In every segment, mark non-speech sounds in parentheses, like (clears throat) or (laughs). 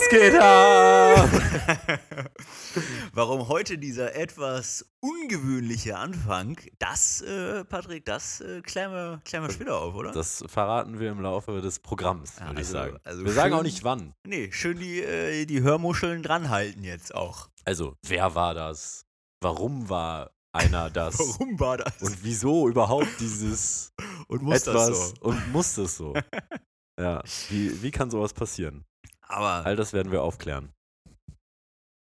Was geht ab? (laughs) Warum heute dieser etwas ungewöhnliche Anfang? Das, äh, Patrick, das äh, klären, wir, klären wir später auf, oder? Das verraten wir im Laufe des Programms, würde ich also- sagen. also wir sagen auch schön- nicht wann. nee, schön die, äh, die Hörmuscheln dranhalten jetzt auch. Also, wer war das? Warum war einer (laughs) das? Warum war das? Und wieso überhaupt dieses (laughs) Und muss etwas das so? und muss das so? ja, wie, wie kann sowas passieren? Aber All das werden wir aufklären.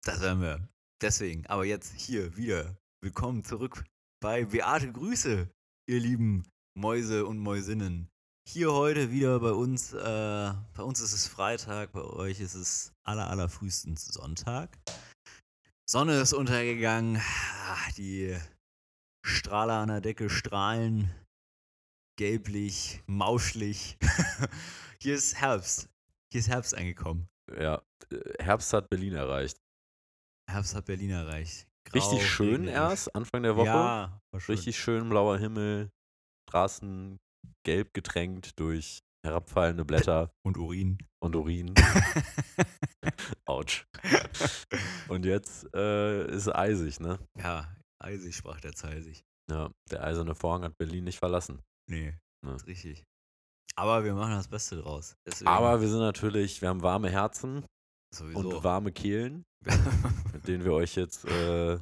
das werden wir. Deswegen, aber jetzt hier wieder. Willkommen zurück bei Beate Grüße, ihr lieben Mäuse und Mäusinnen. Hier heute wieder bei uns, äh, bei uns ist es Freitag, bei euch ist es aller, allerfrühestens Sonntag. Sonne ist untergegangen, ah, die Strahler an der Decke strahlen, gelblich, mauschlich. (laughs) Hier ist Herbst. Hier ist Herbst angekommen. Ja, äh, Herbst hat Berlin erreicht. Herbst hat Berlin erreicht. Grau, Richtig schön regnerisch. erst, Anfang der Woche. Ja, schön. Richtig schön blauer Himmel, Straßen gelb getränkt durch herabfallende Blätter (laughs) Und Urin. und Urin. (laughs) Autsch. Und jetzt äh, ist es eisig, ne? ja, eisig sprach der Zeisig. Ja, der eiserne Vorhang hat Berlin nicht verlassen. Nee, Ne. ist richtig. Aber wir machen das Beste draus. Deswegen Aber wir sind natürlich, wir haben warme Herzen sowieso. und warme Kehlen, (laughs) mit denen wir euch jetzt äh,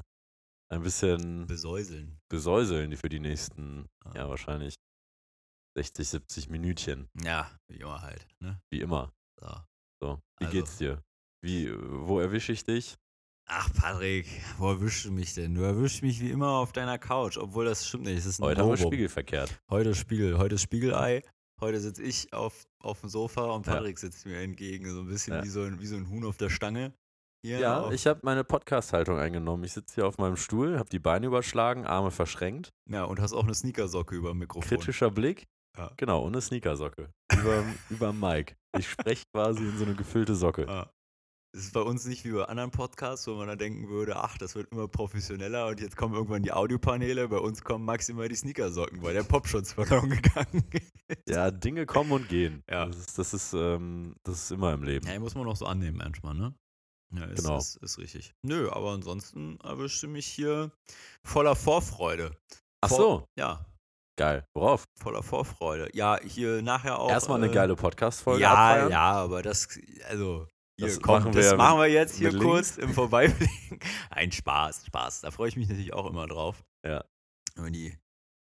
ein bisschen besäuseln. besäuseln für die nächsten, Ah. ja, wahrscheinlich 60, 70 Minütchen. Ja, wie immer halt. Ne? Wie immer. So. So, wie Also- geht's dir? Wie, wo erwische ich dich? Ach, Patrick, wo erwischst du mich denn? Du erwischst mich wie immer auf deiner Couch, obwohl das stimmt nicht. Es ist ein Heute haben wir Novum. Spiegel verkehrt. Heute Spiegel, heute ist Spiegelei. Heute sitze ich auf, auf dem Sofa und Ja. Patrick sitzt mir entgegen, so ein bisschen Ja. wie, so ein, wie so ein Huhn auf der Stange. Hier Ja, ich habe meine Podcast-Haltung eingenommen. Ich sitze hier auf meinem Stuhl, habe die Beine überschlagen, Arme verschränkt, ja, und hast auch eine Sneakersocke über dem Mikrofon. kritischer Blick. Ja. Genau, und eine Sneakersocke. Über, (laughs) überm Mic. Ich spreche quasi in so eine gefüllte Socke. Ja. Es ist bei uns nicht wie bei anderen Podcasts, wo man dann denken würde, ach, das wird immer professioneller und jetzt kommen irgendwann die Audiopaneele. Bei uns kommen maximal die Sneakersocken, weil der Popschutz verloren gegangen (laughs) ist. Ja, Dinge kommen und gehen. Ja. Das ist, das ist, ähm, das ist immer im Leben. Ja, muss man auch so annehmen manchmal, ne? Ja, ist, Genau. ist, ist richtig. Nö, aber ansonsten erwischte mich hier voller Vorfreude. Ach Vor- so, Ja, geil. Worauf? voller Vorfreude. Ja, hier nachher auch. Erstmal eine äh, geile Podcast-Folge Ja, abfeiern. ja, aber das, also, hier, Das komm, machen wir das machen wir jetzt hier kurz im Vorbeiblicken. (laughs) Ein Spaß, Spaß. Da freue ich mich natürlich auch immer drauf. Ja. Über die,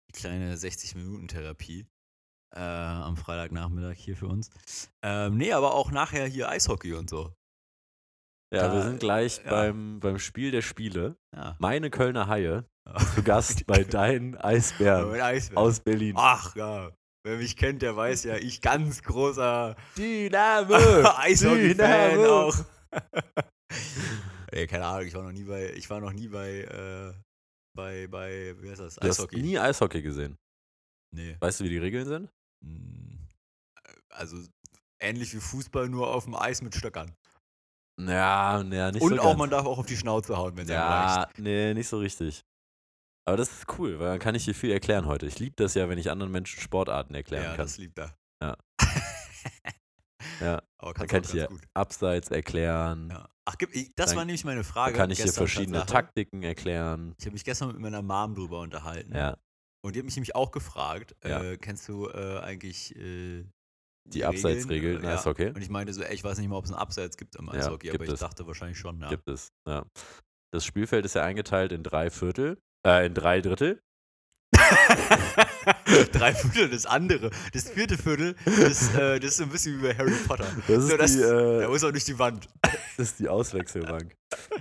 die kleine 60-Minuten-Therapie äh, am Freitagnachmittag hier für uns. Ähm, nee, aber auch nachher hier Eishockey und so. Ja, wir Da- sind gleich ja. beim, beim Spiel der Spiele. Ja. Meine Kölner Haie (laughs) zu Gast bei deinen Eisbären Eisbären. aus Berlin. Ach ja. Wer mich kennt, der weiß ja, ich ganz großer Dynamo! (laughs) Eishockey-Fan auch. (laughs) Ey, keine Ahnung, ich war noch nie bei, ich war noch nie bei, äh, bei, bei, wie heißt das? Du hast Eishockey. nie Eishockey gesehen. Nee. Weißt du, wie die Regeln sind? Hm, Also ähnlich wie Fußball, nur auf dem Eis mit Stöckern. Ja, ja nicht Und so auch, ganz. man darf auch auf die Schnauze hauen, wenn es Ja, reicht. nee, nicht so richtig. Aber das ist cool, weil dann kann ich dir viel erklären heute. Ich liebe das ja, wenn ich anderen Menschen Sportarten erklären Ja, kann. das liegt da. Ja. (laughs) Ja, Aber Dann kann ich dir gut. Abseits erklären. Ja. Ach, ich, das Dann- war nämlich meine Dann Frage. kann ich dir gestern verschiedene. Taktiken erklären. Ich habe mich gestern mit meiner Mom drüber unterhalten. Ja, Und die hat mich nämlich auch gefragt, Ja. äh, kennst du äh, eigentlich äh, die Abseitsregeln im ja. Eishockey Und ich meinte so, ey, ich weiß nicht mal, ob es einen Abseits gibt im Ja, Eishockey, aber gibt ich es. dachte wahrscheinlich schon, ja. gibt es. Ja. Das Spielfeld ist ja eingeteilt in drei Viertel, äh, in drei Drittel. (laughs) Drei Viertel, das andere. Das vierte Viertel, das, äh, das ist so ein bisschen wie bei Harry Potter. Das ist so, das, die, äh, da muss auch durch die Wand. Das ist die Auswechselbank.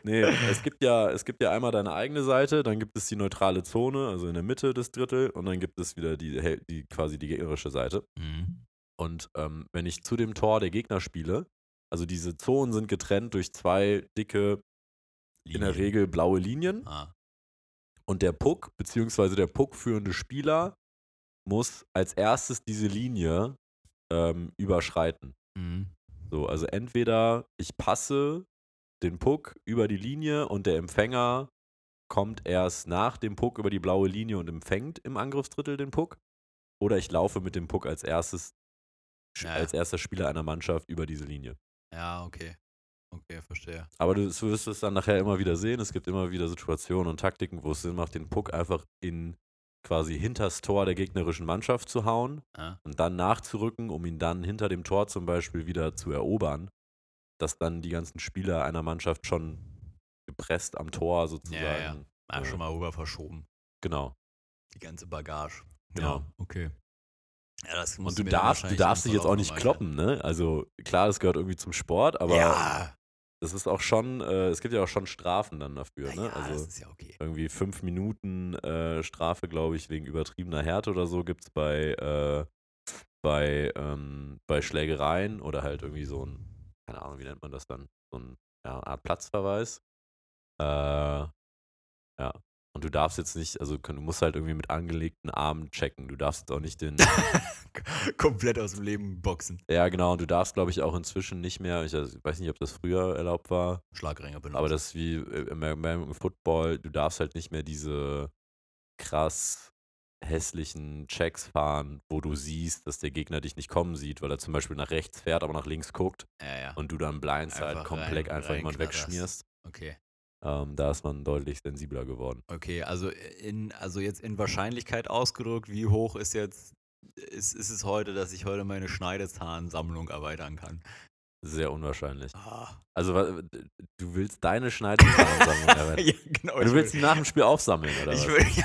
nee, es gibt, ja, es gibt ja einmal deine eigene Seite, dann gibt es die neutrale Zone, also in der Mitte des Drittel, und dann gibt es wieder die, die quasi die gegnerische Seite. Mhm. Und ähm, wenn ich zu dem Tor der Gegner spiele, also diese Zonen sind getrennt durch zwei dicke, in der Linien. Regel blaue Linien, Ah. Und der Puck, beziehungsweise der puckführende Spieler, muss als erstes diese Linie ähm, überschreiten. Mhm. So, also entweder ich passe den Puck über die Linie und der Empfänger kommt erst nach dem Puck über die blaue Linie und empfängt im Angriffsdrittel den Puck. Oder ich laufe mit dem Puck als erstes ja. als erster Spieler einer Mannschaft über diese Linie. Ja, okay. Okay, verstehe. Aber du wirst es dann nachher immer wieder sehen. Es gibt immer wieder Situationen und Taktiken, wo es Sinn macht, den Puck einfach in quasi hinters Tor der gegnerischen Mannschaft zu hauen Ja. und dann nachzurücken, um ihn dann hinter dem Tor zum Beispiel wieder zu erobern, dass dann die ganzen Spieler einer Mannschaft schon gepresst am Tor sozusagen. Ja, ja. Ah, Ja. schon mal rüber verschoben. Genau. Die ganze Bagage. Genau. Ja, okay. Ja, Und du darfst, du darfst dich jetzt auch nicht kloppen, ne? Also klar, das gehört irgendwie zum Sport, aber ja, das ist auch schon, äh, es gibt ja auch schon Strafen dann dafür, ne? ja, Also das ist ja okay. irgendwie fünf Minuten äh, Strafe, glaube ich, wegen übertriebener Härte oder so gibt es bei, äh, bei, ähm, bei Schlägereien oder halt irgendwie so ein, keine Ahnung, wie nennt man das dann? So ein, ja, Art Platzverweis. Äh, ja. Und du darfst jetzt nicht, also du musst halt irgendwie mit angelegten Armen checken. Du darfst auch nicht den, (laughs) Komplett aus dem Leben boxen. ja genau, und du darfst, glaube ich, auch inzwischen nicht mehr, ich weiß nicht, ob das früher erlaubt war, Schlagringe benutzen. Aber das ist wie äh, im American Football, du darfst halt nicht mehr diese krass hässlichen Checks fahren, wo du siehst, dass der Gegner dich nicht kommen sieht, weil er zum Beispiel nach rechts fährt, aber nach links guckt ja, ja. und du dann Blindside Einfach komplett rein- einfach jemand reinknatterst. wegschmierst. Okay. Ähm, da ist man deutlich sensibler geworden. Okay, also in, also jetzt in Wahrscheinlichkeit ausgedrückt, wie hoch ist jetzt, ist, ist es heute, dass ich heute meine Schneidezahnsammlung erweitern kann? Sehr unwahrscheinlich. Ah. Also wa- du willst deine Schneidezahnsammlung (laughs) erweitern. ja, genau. Du willst die nach dem Spiel aufsammeln, oder ich was? will,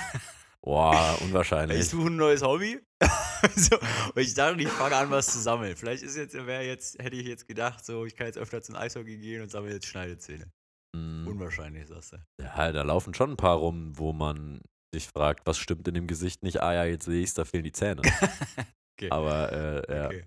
Boah, (laughs) ich unwahrscheinlich. suche ein neues Hobby. (laughs) so, und ich dachte, ich fange an, was zu sammeln. Vielleicht ist jetzt, wäre jetzt, hätte ich jetzt gedacht, so, ich kann jetzt öfter zum Eishockey gehen und sammle jetzt Schneidezähne. Mm, Unwahrscheinlich, sagst du. Ja, da laufen schon ein paar rum, wo man sich fragt, was stimmt in dem Gesicht nicht? Ah ja, jetzt sehe ich es, da fehlen die Zähne. (laughs) Okay. Aber äh, ja. Okay.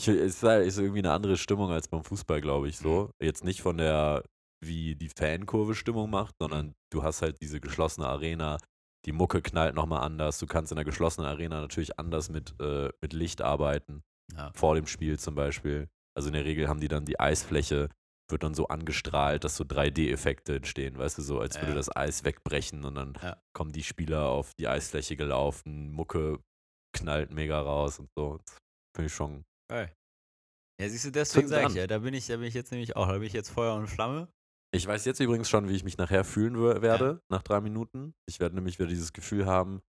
Ich, es ist irgendwie eine andere Stimmung als beim Fußball, glaube ich, so. Mhm. Jetzt nicht von der, wie die Fankurve Stimmung macht, sondern Mhm. du hast halt diese geschlossene Arena, die Mucke knallt nochmal anders. Du kannst in der geschlossenen Arena natürlich anders mit, äh, mit Licht arbeiten, Ja. vor dem Spiel zum Beispiel. Also in der Regel haben die dann die Eisfläche, wird dann so angestrahlt, dass so 3D-Effekte entstehen, weißt du, so als würde Ja. das Eis wegbrechen und dann Ja. kommen die Spieler auf die Eisfläche gelaufen, Mucke knallt mega raus und so. Finde ich schon Geil. Ja, siehst du, deswegen Zünd's sag ich ja, da bin ich, da bin ich jetzt nämlich auch, da bin ich jetzt Feuer und Flamme. Ich weiß jetzt übrigens schon, wie ich mich nachher fühlen werde, nach drei Minuten. Ich werde nämlich wieder dieses Gefühl haben,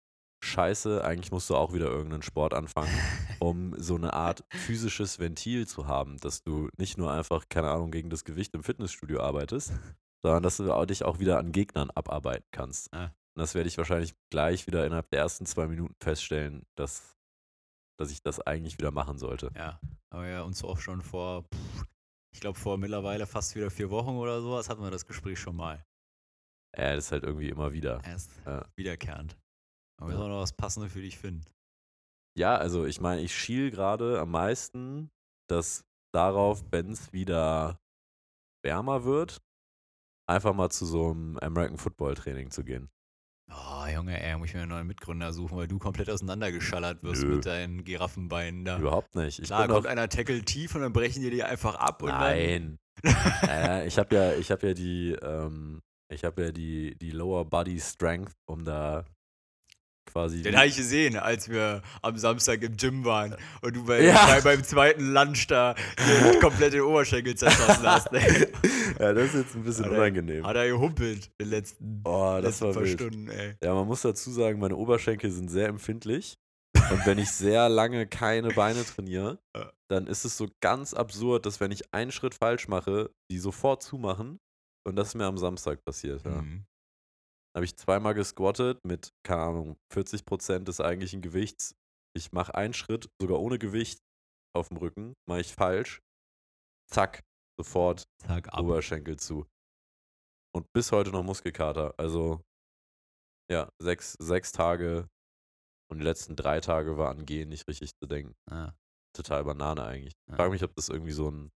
scheiße, eigentlich musst du auch wieder irgendeinen Sport anfangen, um so eine Art physisches Ventil zu haben, dass du nicht nur einfach, keine Ahnung, gegen das Gewicht im Fitnessstudio arbeitest, sondern dass du auch- dich auch wieder an Gegnern abarbeiten kannst. Ah. Und das werde ich wahrscheinlich gleich wieder innerhalb der ersten zwei Minuten feststellen, dass, dass ich das eigentlich wieder machen sollte. Ja, aber ja, uns auch schon vor, pff, ich glaube vor mittlerweile fast wieder vier Wochen oder sowas hatten wir das Gespräch schon mal. Ja, das ist halt irgendwie immer wieder. Erst Ja. wiederkehrend. Aber wir Ja. sollen noch was Passendes für dich finden. Ja, also ich meine, ich schiel gerade am meisten, dass darauf, wenn es wieder wärmer wird, einfach mal zu so einem American Football Training zu gehen. Oh, Junge, ey, muss ich mir einen neuen Mitgründer suchen, weil du komplett auseinandergeschallert wirst Nö. mit deinen Giraffenbeinen da. Überhaupt nicht. Ich Klar, kommt einer Tackle tief und dann brechen die dir einfach ab und nein. äh, ich habe ja, ich habe ja die, ähm, ich habe ja die, die Lower Body Strength, um da quasi. Den habe ich gesehen, als wir am Samstag im Gym waren und du bei, Ja. bei, beim zweiten Lunch da komplett den Oberschenkel zerschossen hast. ey. (laughs) ja, das ist jetzt ein bisschen Hat er- unangenehm. Hat er gehumpelt den letzten, Oh, das letzten war paar wild. Stunden, ey. Ja, man muss dazu sagen, meine Oberschenkel sind sehr empfindlich. Und wenn ich sehr lange keine Beine trainiere, (laughs) dann ist es so ganz absurd, dass wenn ich einen Schritt falsch mache, die sofort zumachen. Und das ist mir am Samstag passiert. Ja. Mhm. Habe ich zweimal gesquattet mit, keine Ahnung, 40% des eigentlichen Gewichts. Ich mache einen Schritt, sogar ohne Gewicht auf dem Rücken, mache ich falsch. Zack, sofort ab. Oberschenkel zu. Und bis heute noch Muskelkater. Also, ja, sechs, sechs Tage und die letzten drei Tage war an Gehen nicht richtig zu denken. Ah, Total Banane eigentlich. Ich frage mich, ob das irgendwie so ein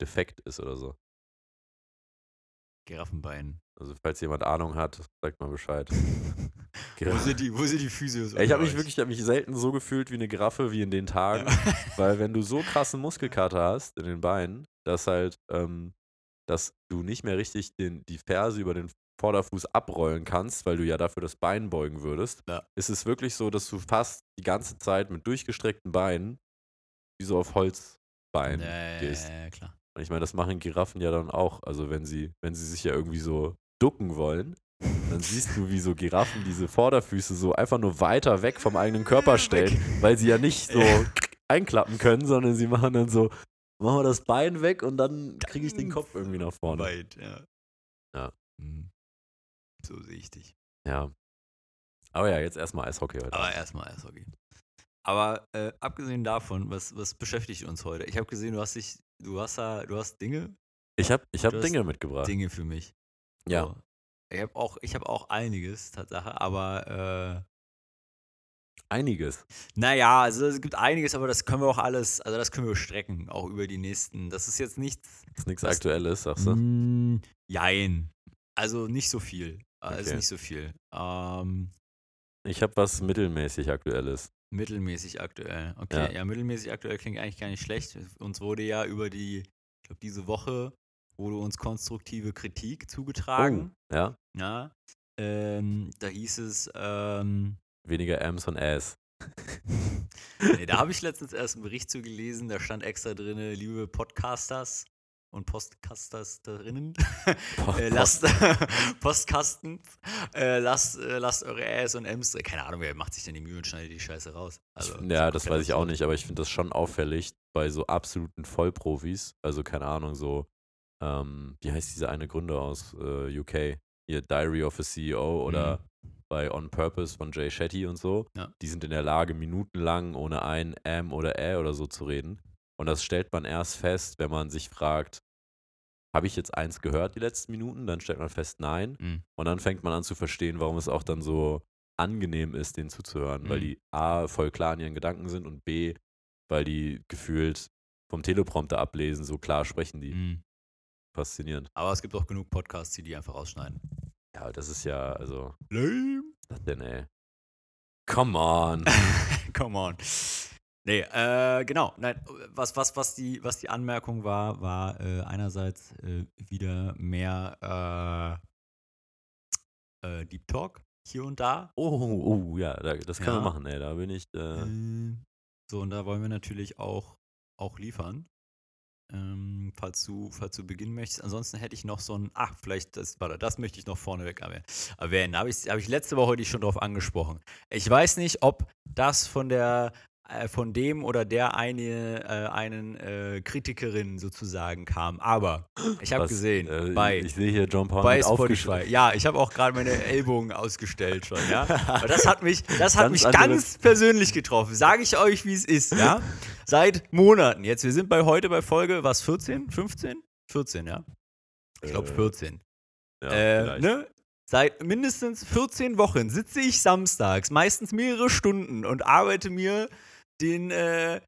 Defekt ist oder so. Giraffenbein. Also, falls jemand Ahnung hat, sagt mal Bescheid. (laughs) wo, sind die, wo sind die Physios? Ich habe mich wirklich, ich hab mich selten so gefühlt wie eine Giraffe wie in den Tagen. Ja. (laughs) Weil wenn du so krassen Muskelkater hast in den Beinen, dass halt, ähm, dass du nicht mehr richtig den, die Ferse über den Vorderfuß abrollen kannst, weil du ja dafür das Bein beugen würdest, Ja. ist es wirklich so, dass du fast die ganze Zeit mit durchgestreckten Beinen wie so auf Holzbeinen Ja, gehst. ja, ja, klar. Und ich meine, das machen Giraffen ja dann auch. Also wenn sie, wenn sie sich ja irgendwie so ducken wollen, dann siehst du, wie so Giraffen diese Vorderfüße so einfach nur weiter weg vom eigenen Körper (laughs) stellen, weil sie ja nicht so einklappen können, sondern sie machen dann so, machen wir das Bein weg und dann kriege ich den Kopf irgendwie nach vorne. Weit, ja. Ja. Mhm. So sehe ich dich. Ja. Aber ja, jetzt erstmal Eishockey heute. Aber erstmal Eishockey. Aber äh, abgesehen davon, was, was beschäftigt uns heute? Ich habe gesehen, du hast dich, du hast da, du hast Dinge, Ich habe ich hab Dinge mitgebracht. Dinge für mich. Ja. So. Ich habe auch, ich habe auch einiges, Tatsache, aber äh, Einiges. naja, also es gibt einiges, aber das können wir auch alles, also das können wir strecken, auch über die nächsten. Das ist jetzt nichts. Ist nichts Was- Aktuelles, sagst du? Mm, jein. Also nicht so viel. Also Okay. nicht so viel. Ähm, Ich habe was mittelmäßig Aktuelles. Mittelmäßig aktuell. Okay, ja. Ja. mittelmäßig aktuell klingt eigentlich gar nicht schlecht. Uns wurde ja über die, ich glaube, diese Woche wurde uns konstruktive Kritik zugetragen. Oh, ja. Ja. Ähm, da hieß es, ähm, Weniger Ms und As. (laughs) nee, da habe ich letztens erst einen Bericht zu gelesen, da stand extra drin, liebe Podcasters und Podcasters drinnen, Po- äh, Post- lasst, (laughs) Postkasten, äh, lasst, äh, lasst eure Äs und Ms, keine Ahnung, wer macht sich denn die Mühe und schneidet die Scheiße raus. Also, ja, das komplett weiß ich auch nicht, aber ich finde das schon auffällig bei so absoluten Vollprofis. Also keine Ahnung, so, ähm, wie heißt dieser eine Gründer aus äh, UK? Hier Diary of a CEO oder bei On Purpose von Jay Shetty und so. Mhm. Ja. Die sind in der Lage, minutenlang ohne ein M oder Ä oder so zu reden. Und das stellt man erst fest, wenn man sich fragt, habe ich jetzt eins gehört die letzten Minuten? Dann stellt man fest, nein. Mhm. Und dann fängt man an zu verstehen, warum es auch dann so angenehm ist, denen zuzuhören, weil Mhm. die A, voll klar in ihren Gedanken sind und B, weil die gefühlt vom Teleprompter ablesen, so klar sprechen die. Mhm. Faszinierend. Aber es gibt auch genug Podcasts, die die einfach rausschneiden. Ja, das ist ja, also, Lame. was denn, ey? Come on. (laughs) Come on. Nee, äh, genau. Nein, was, was, was, die, was die Anmerkung war, war äh, einerseits äh, wieder mehr äh, äh, Deep Talk hier und da. Oh, oh, ja, da, das können Ja. wir machen, ey. Da bin ich, äh, Äh, so, und da wollen wir natürlich auch, auch liefern. Ähm, falls, du, falls du beginnen möchtest. Ansonsten hätte ich noch so ein, ach, vielleicht, das, warte, das möchte ich noch vorneweg erwähnen. Da habe ich, hab ich letzte Woche dich schon drauf angesprochen. Ich weiß nicht, ob das von der, von dem oder der eine, äh, einen äh, Kritikerin sozusagen kam. Aber ich habe gesehen, äh, bei, ich sehe hier John Paul bei Spotify. Ja, ich habe auch gerade meine Ellbogen ausgestellt schon, ja. Aber das hat mich, das hat Ganz mich ganz persönlich getroffen. Sage ich euch, wie es ist, ja. Seit Monaten jetzt. Wir sind bei heute bei Folge, was, 14? 15? 14, ja. Ich glaube Äh, 14. Ja, äh, ne? Seit mindestens 14 Wochen sitze ich samstags, meistens mehrere Stunden und arbeite mir den, äh,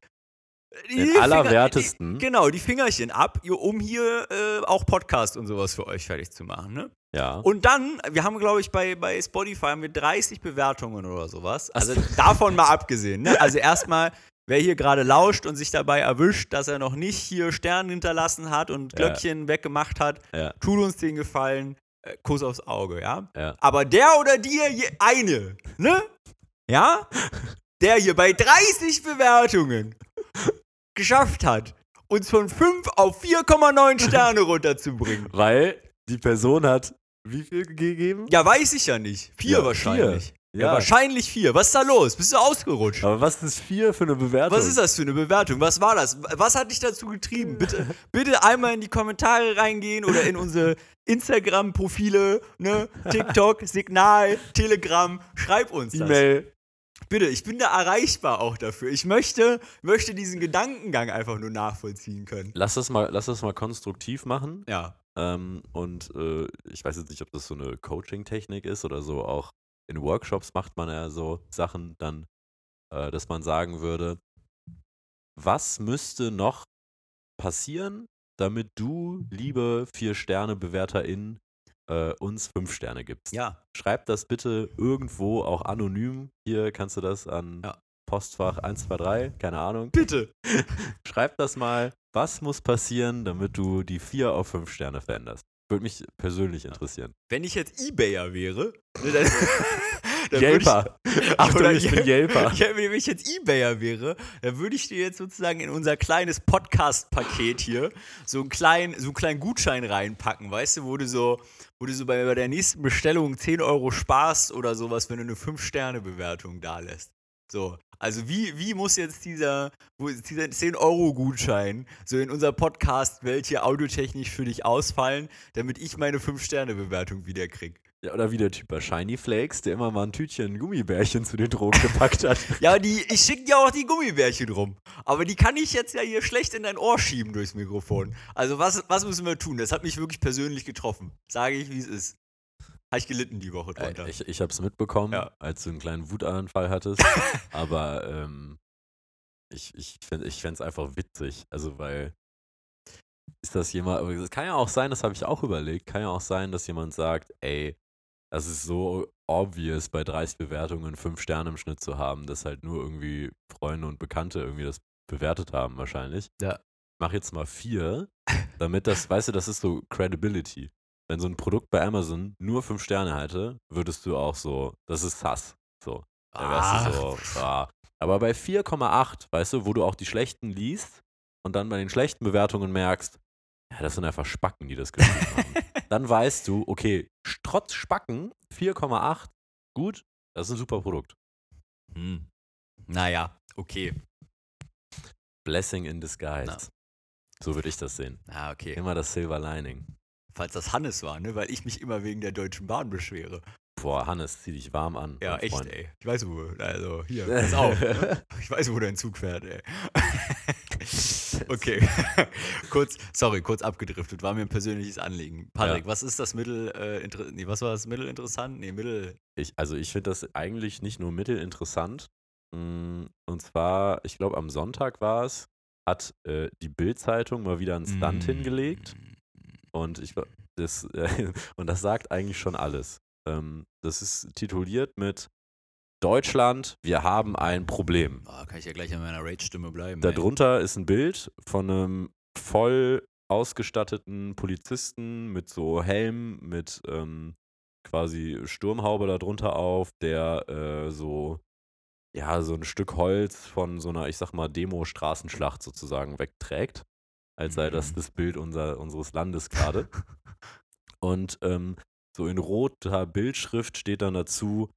Den Finger- Allerwertesten. Die, genau, die Fingerchen ab, um hier äh, auch Podcast und sowas für euch fertig zu machen, ne? Ja. Und dann, wir haben, glaube ich, bei, bei Spotify haben wir 30 Bewertungen oder sowas. Also davon mal (laughs) abgesehen. Ne? Also erstmal, wer hier gerade lauscht und sich dabei erwischt, dass er noch nicht hier Sterne hinterlassen hat und Ja. Glöckchen weggemacht hat, Ja. tut uns den Gefallen. Äh, Kuss aufs Auge, ja? Ja. Aber der oder die eine, ne? Ja? (laughs) Der hier bei 30 Bewertungen (laughs) geschafft hat, uns von 5 auf 4,9 Sterne (laughs) runterzubringen. Weil die Person hat wie viel gegeben? Ja, weiß ich ja nicht. Vier Ja, wahrscheinlich. vier. Ja. Ja. wahrscheinlich vier. Was ist da los? Bist du ausgerutscht? Aber was ist vier für eine Bewertung? Was ist das für eine Bewertung? Was war das? Was hat dich dazu getrieben? Bitte, (laughs) bitte einmal in die Kommentare reingehen oder in unsere Instagram-Profile, ne? TikTok, Signal, Telegram. Schreib uns das. E-Mail. Bitte, ich bin da erreichbar auch dafür. Ich möchte, möchte diesen Gedankengang einfach nur nachvollziehen können. Lass das mal, lass das mal konstruktiv machen. Ja. Ähm, und äh, ich weiß jetzt nicht, ob das so eine Coaching-Technik ist oder so. Auch in Workshops macht man ja so Sachen dann, äh, dass man sagen würde, was müsste noch passieren, damit du, liebe Vier-Sterne-BewerterInnen, äh, uns fünf Sterne gibst? Ja. Schreib das bitte irgendwo auch anonym. Hier kannst du das an Ja. Postfach 123, keine Ahnung. Bitte. (laughs) Schreib das mal. Was muss passieren, damit du die 4 auf 5 Sterne veränderst? Würde mich persönlich interessieren. Wenn ich jetzt Ebayer wäre, ne, dann, (laughs) Yelper. (laughs) Achtung, Oder ich bin Yelper. (laughs) Ja, wenn ich jetzt Ebayer wäre, dann würde ich dir jetzt sozusagen in unser kleines Podcast-Paket hier so einen kleinen, so einen kleinen Gutschein reinpacken, weißt du, wo du so, wo du so bei, bei der nächsten Bestellung 10 Euro sparst oder sowas, wenn du eine 5-Sterne-Bewertung da lässt. So, also wie, wie muss jetzt dieser, dieser 10-Euro-Gutschein so in unser Podcast-Welt hier audiotechnisch für dich ausfallen, damit ich meine 5-Sterne-Bewertung wieder krieg? Ja, oder wie der Typ bei Shiny Flakes, der immer mal ein Tütchen Gummibärchen zu den Drogen gepackt hat. (laughs) Ja, die, ich schicke dir auch die Gummibärchen rum. Aber die kann ich jetzt ja hier schlecht in dein Ohr schieben durchs Mikrofon. Also was, was müssen wir tun? Das hat mich wirklich persönlich getroffen. Sage ich, wie es ist. Habe ich gelitten die Woche drunter. Äh, ich ich habe es mitbekommen, Ja. als du einen kleinen Wutanfall hattest. (laughs) aber ähm, ich, ich fände es einfach witzig. Also, weil ist das jemand, aber es kann ja auch sein, das habe ich auch überlegt, kann ja auch sein, dass jemand sagt, ey, das ist so obvious, bei 30 Bewertungen 5 Sterne im Schnitt zu haben, dass halt nur irgendwie Freunde und Bekannte irgendwie das bewertet haben wahrscheinlich. Ja. Mach jetzt mal vier, (laughs) damit das, weißt du, das ist so Credibility. Wenn so ein Produkt bei Amazon nur 5 Sterne hätte, würdest du auch so, das ist sass. So. Da wärst du so, ah. Aber bei 4,8, weißt du, wo du auch die schlechten liest und dann bei den schlechten Bewertungen merkst, ja, das sind einfach Spacken, die das geschrieben haben. (laughs) Dann weißt du, okay, trotz Spacken, 4,8, gut, das ist ein super Produkt. Hm. Naja, okay. Blessing in disguise. Na. So würde ich das sehen. Ah, okay. Immer das Silver Lining. Falls das Hannes war, ne? Weil ich mich immer wegen der Deutschen Bahn beschwere. Boah, Hannes, zieh dich warm an. Ja, echt, Freund. ey. Ich weiß, wo. Also, hier, (laughs) pass auf. ne? Ich weiß, wo dein Zug fährt, ey. (laughs) okay. (laughs) kurz, sorry, kurz abgedriftet. War mir ein persönliches Anliegen. Patrick, Ja. was ist das Mittel, äh, nee, was war das Mittel interessant? Nee, Mittel. Ich, also ich finde das eigentlich nicht nur mittelinteressant. Mm, Und zwar, ich glaube, am Sonntag war es, hat äh, die Bild-Zeitung mal wieder einen Stunt Mm. hingelegt. Und ich das, äh, (laughs) und das sagt eigentlich schon alles. Ähm, das ist tituliert mit Deutschland, wir haben ein Problem. Ah, kann ich ja gleich an meiner Rage-Stimme bleiben. ey. Darunter ist ein Bild von einem voll ausgestatteten Polizisten mit so Helm, mit ähm, quasi Sturmhaube darunter auf, der äh, so, ja, so ein Stück Holz von so einer, ich sag mal, Demo-Straßenschlacht sozusagen wegträgt. Als sei das Mhm. das Bild unser, unseres Landes gerade. (laughs) Und ähm, so in roter Bildschrift steht dann dazu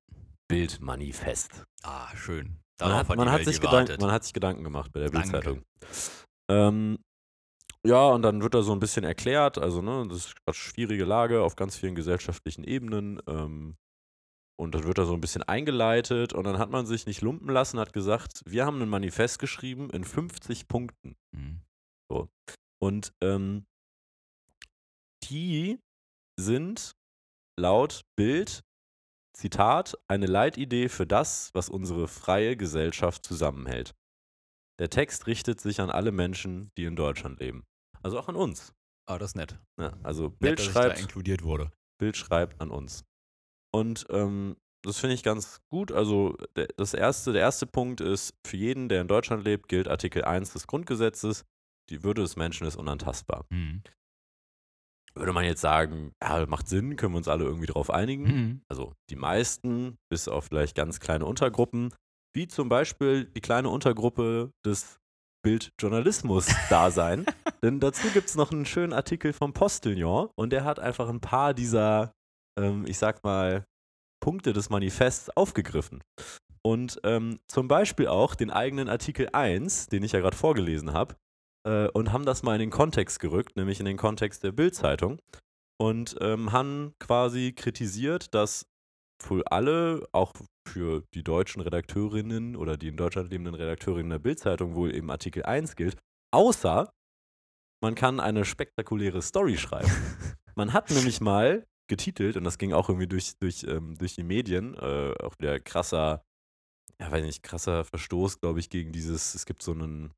Bildmanifest. Ah, schön. Man Darauf hat, hat, man, hat sich gewartet. Gedanken, man hat sich Gedanken gemacht bei der. Bildzeitung. Ähm, ja, und dann wird da so ein bisschen erklärt, also, ne, das ist eine schwierige Lage auf ganz vielen gesellschaftlichen Ebenen. Ähm, und dann wird da so ein bisschen eingeleitet und dann hat man sich nicht lumpen lassen, hat gesagt, wir haben ein Manifest geschrieben in 50 Punkten. Mhm. Und ähm, die sind laut Bild, Zitat, eine Leitidee für das, was unsere freie Gesellschaft zusammenhält. Der Text richtet sich an alle Menschen, die in Deutschland leben. Also auch an uns. Ah, das ist nett. Ja, also Nett, Bild da schreibt, inkludiert wurde. Bild schreibt an uns. Und ähm, das finde ich ganz gut. Also der, das erste, der erste Punkt ist, für jeden, der in Deutschland lebt, gilt Artikel 1 des Grundgesetzes, die Würde des Menschen ist unantastbar. Mhm. Würde man jetzt sagen, ja, macht Sinn, können wir uns alle irgendwie drauf einigen. Mhm. Also die meisten, bis auf vielleicht ganz kleine Untergruppen, wie zum Beispiel die kleine Untergruppe des Bildjournalismus-Dasein. (laughs) Denn dazu gibt es noch einen schönen Artikel vom Postillon und der hat einfach ein paar dieser, ähm, ich sag mal, Punkte des Manifests aufgegriffen. Und ähm, zum Beispiel auch den eigenen Artikel 1, den ich ja gerade vorgelesen habe, äh, und haben das mal in den Kontext gerückt, nämlich in den Kontext der Bild-Zeitung. Und ähm, haben quasi kritisiert, dass für alle, auch für die deutschen Redakteurinnen oder die in Deutschland lebenden Redakteurinnen der Bild-Zeitung wohl eben Artikel 1 gilt, außer man kann eine spektakuläre Story schreiben. (laughs) Man hat nämlich mal getitelt, und das ging auch irgendwie durch, durch, ähm, durch die Medien, äh, auch wieder krasser, ja, weiß nicht, krasser Verstoß, glaube ich, gegen dieses, es gibt so einen,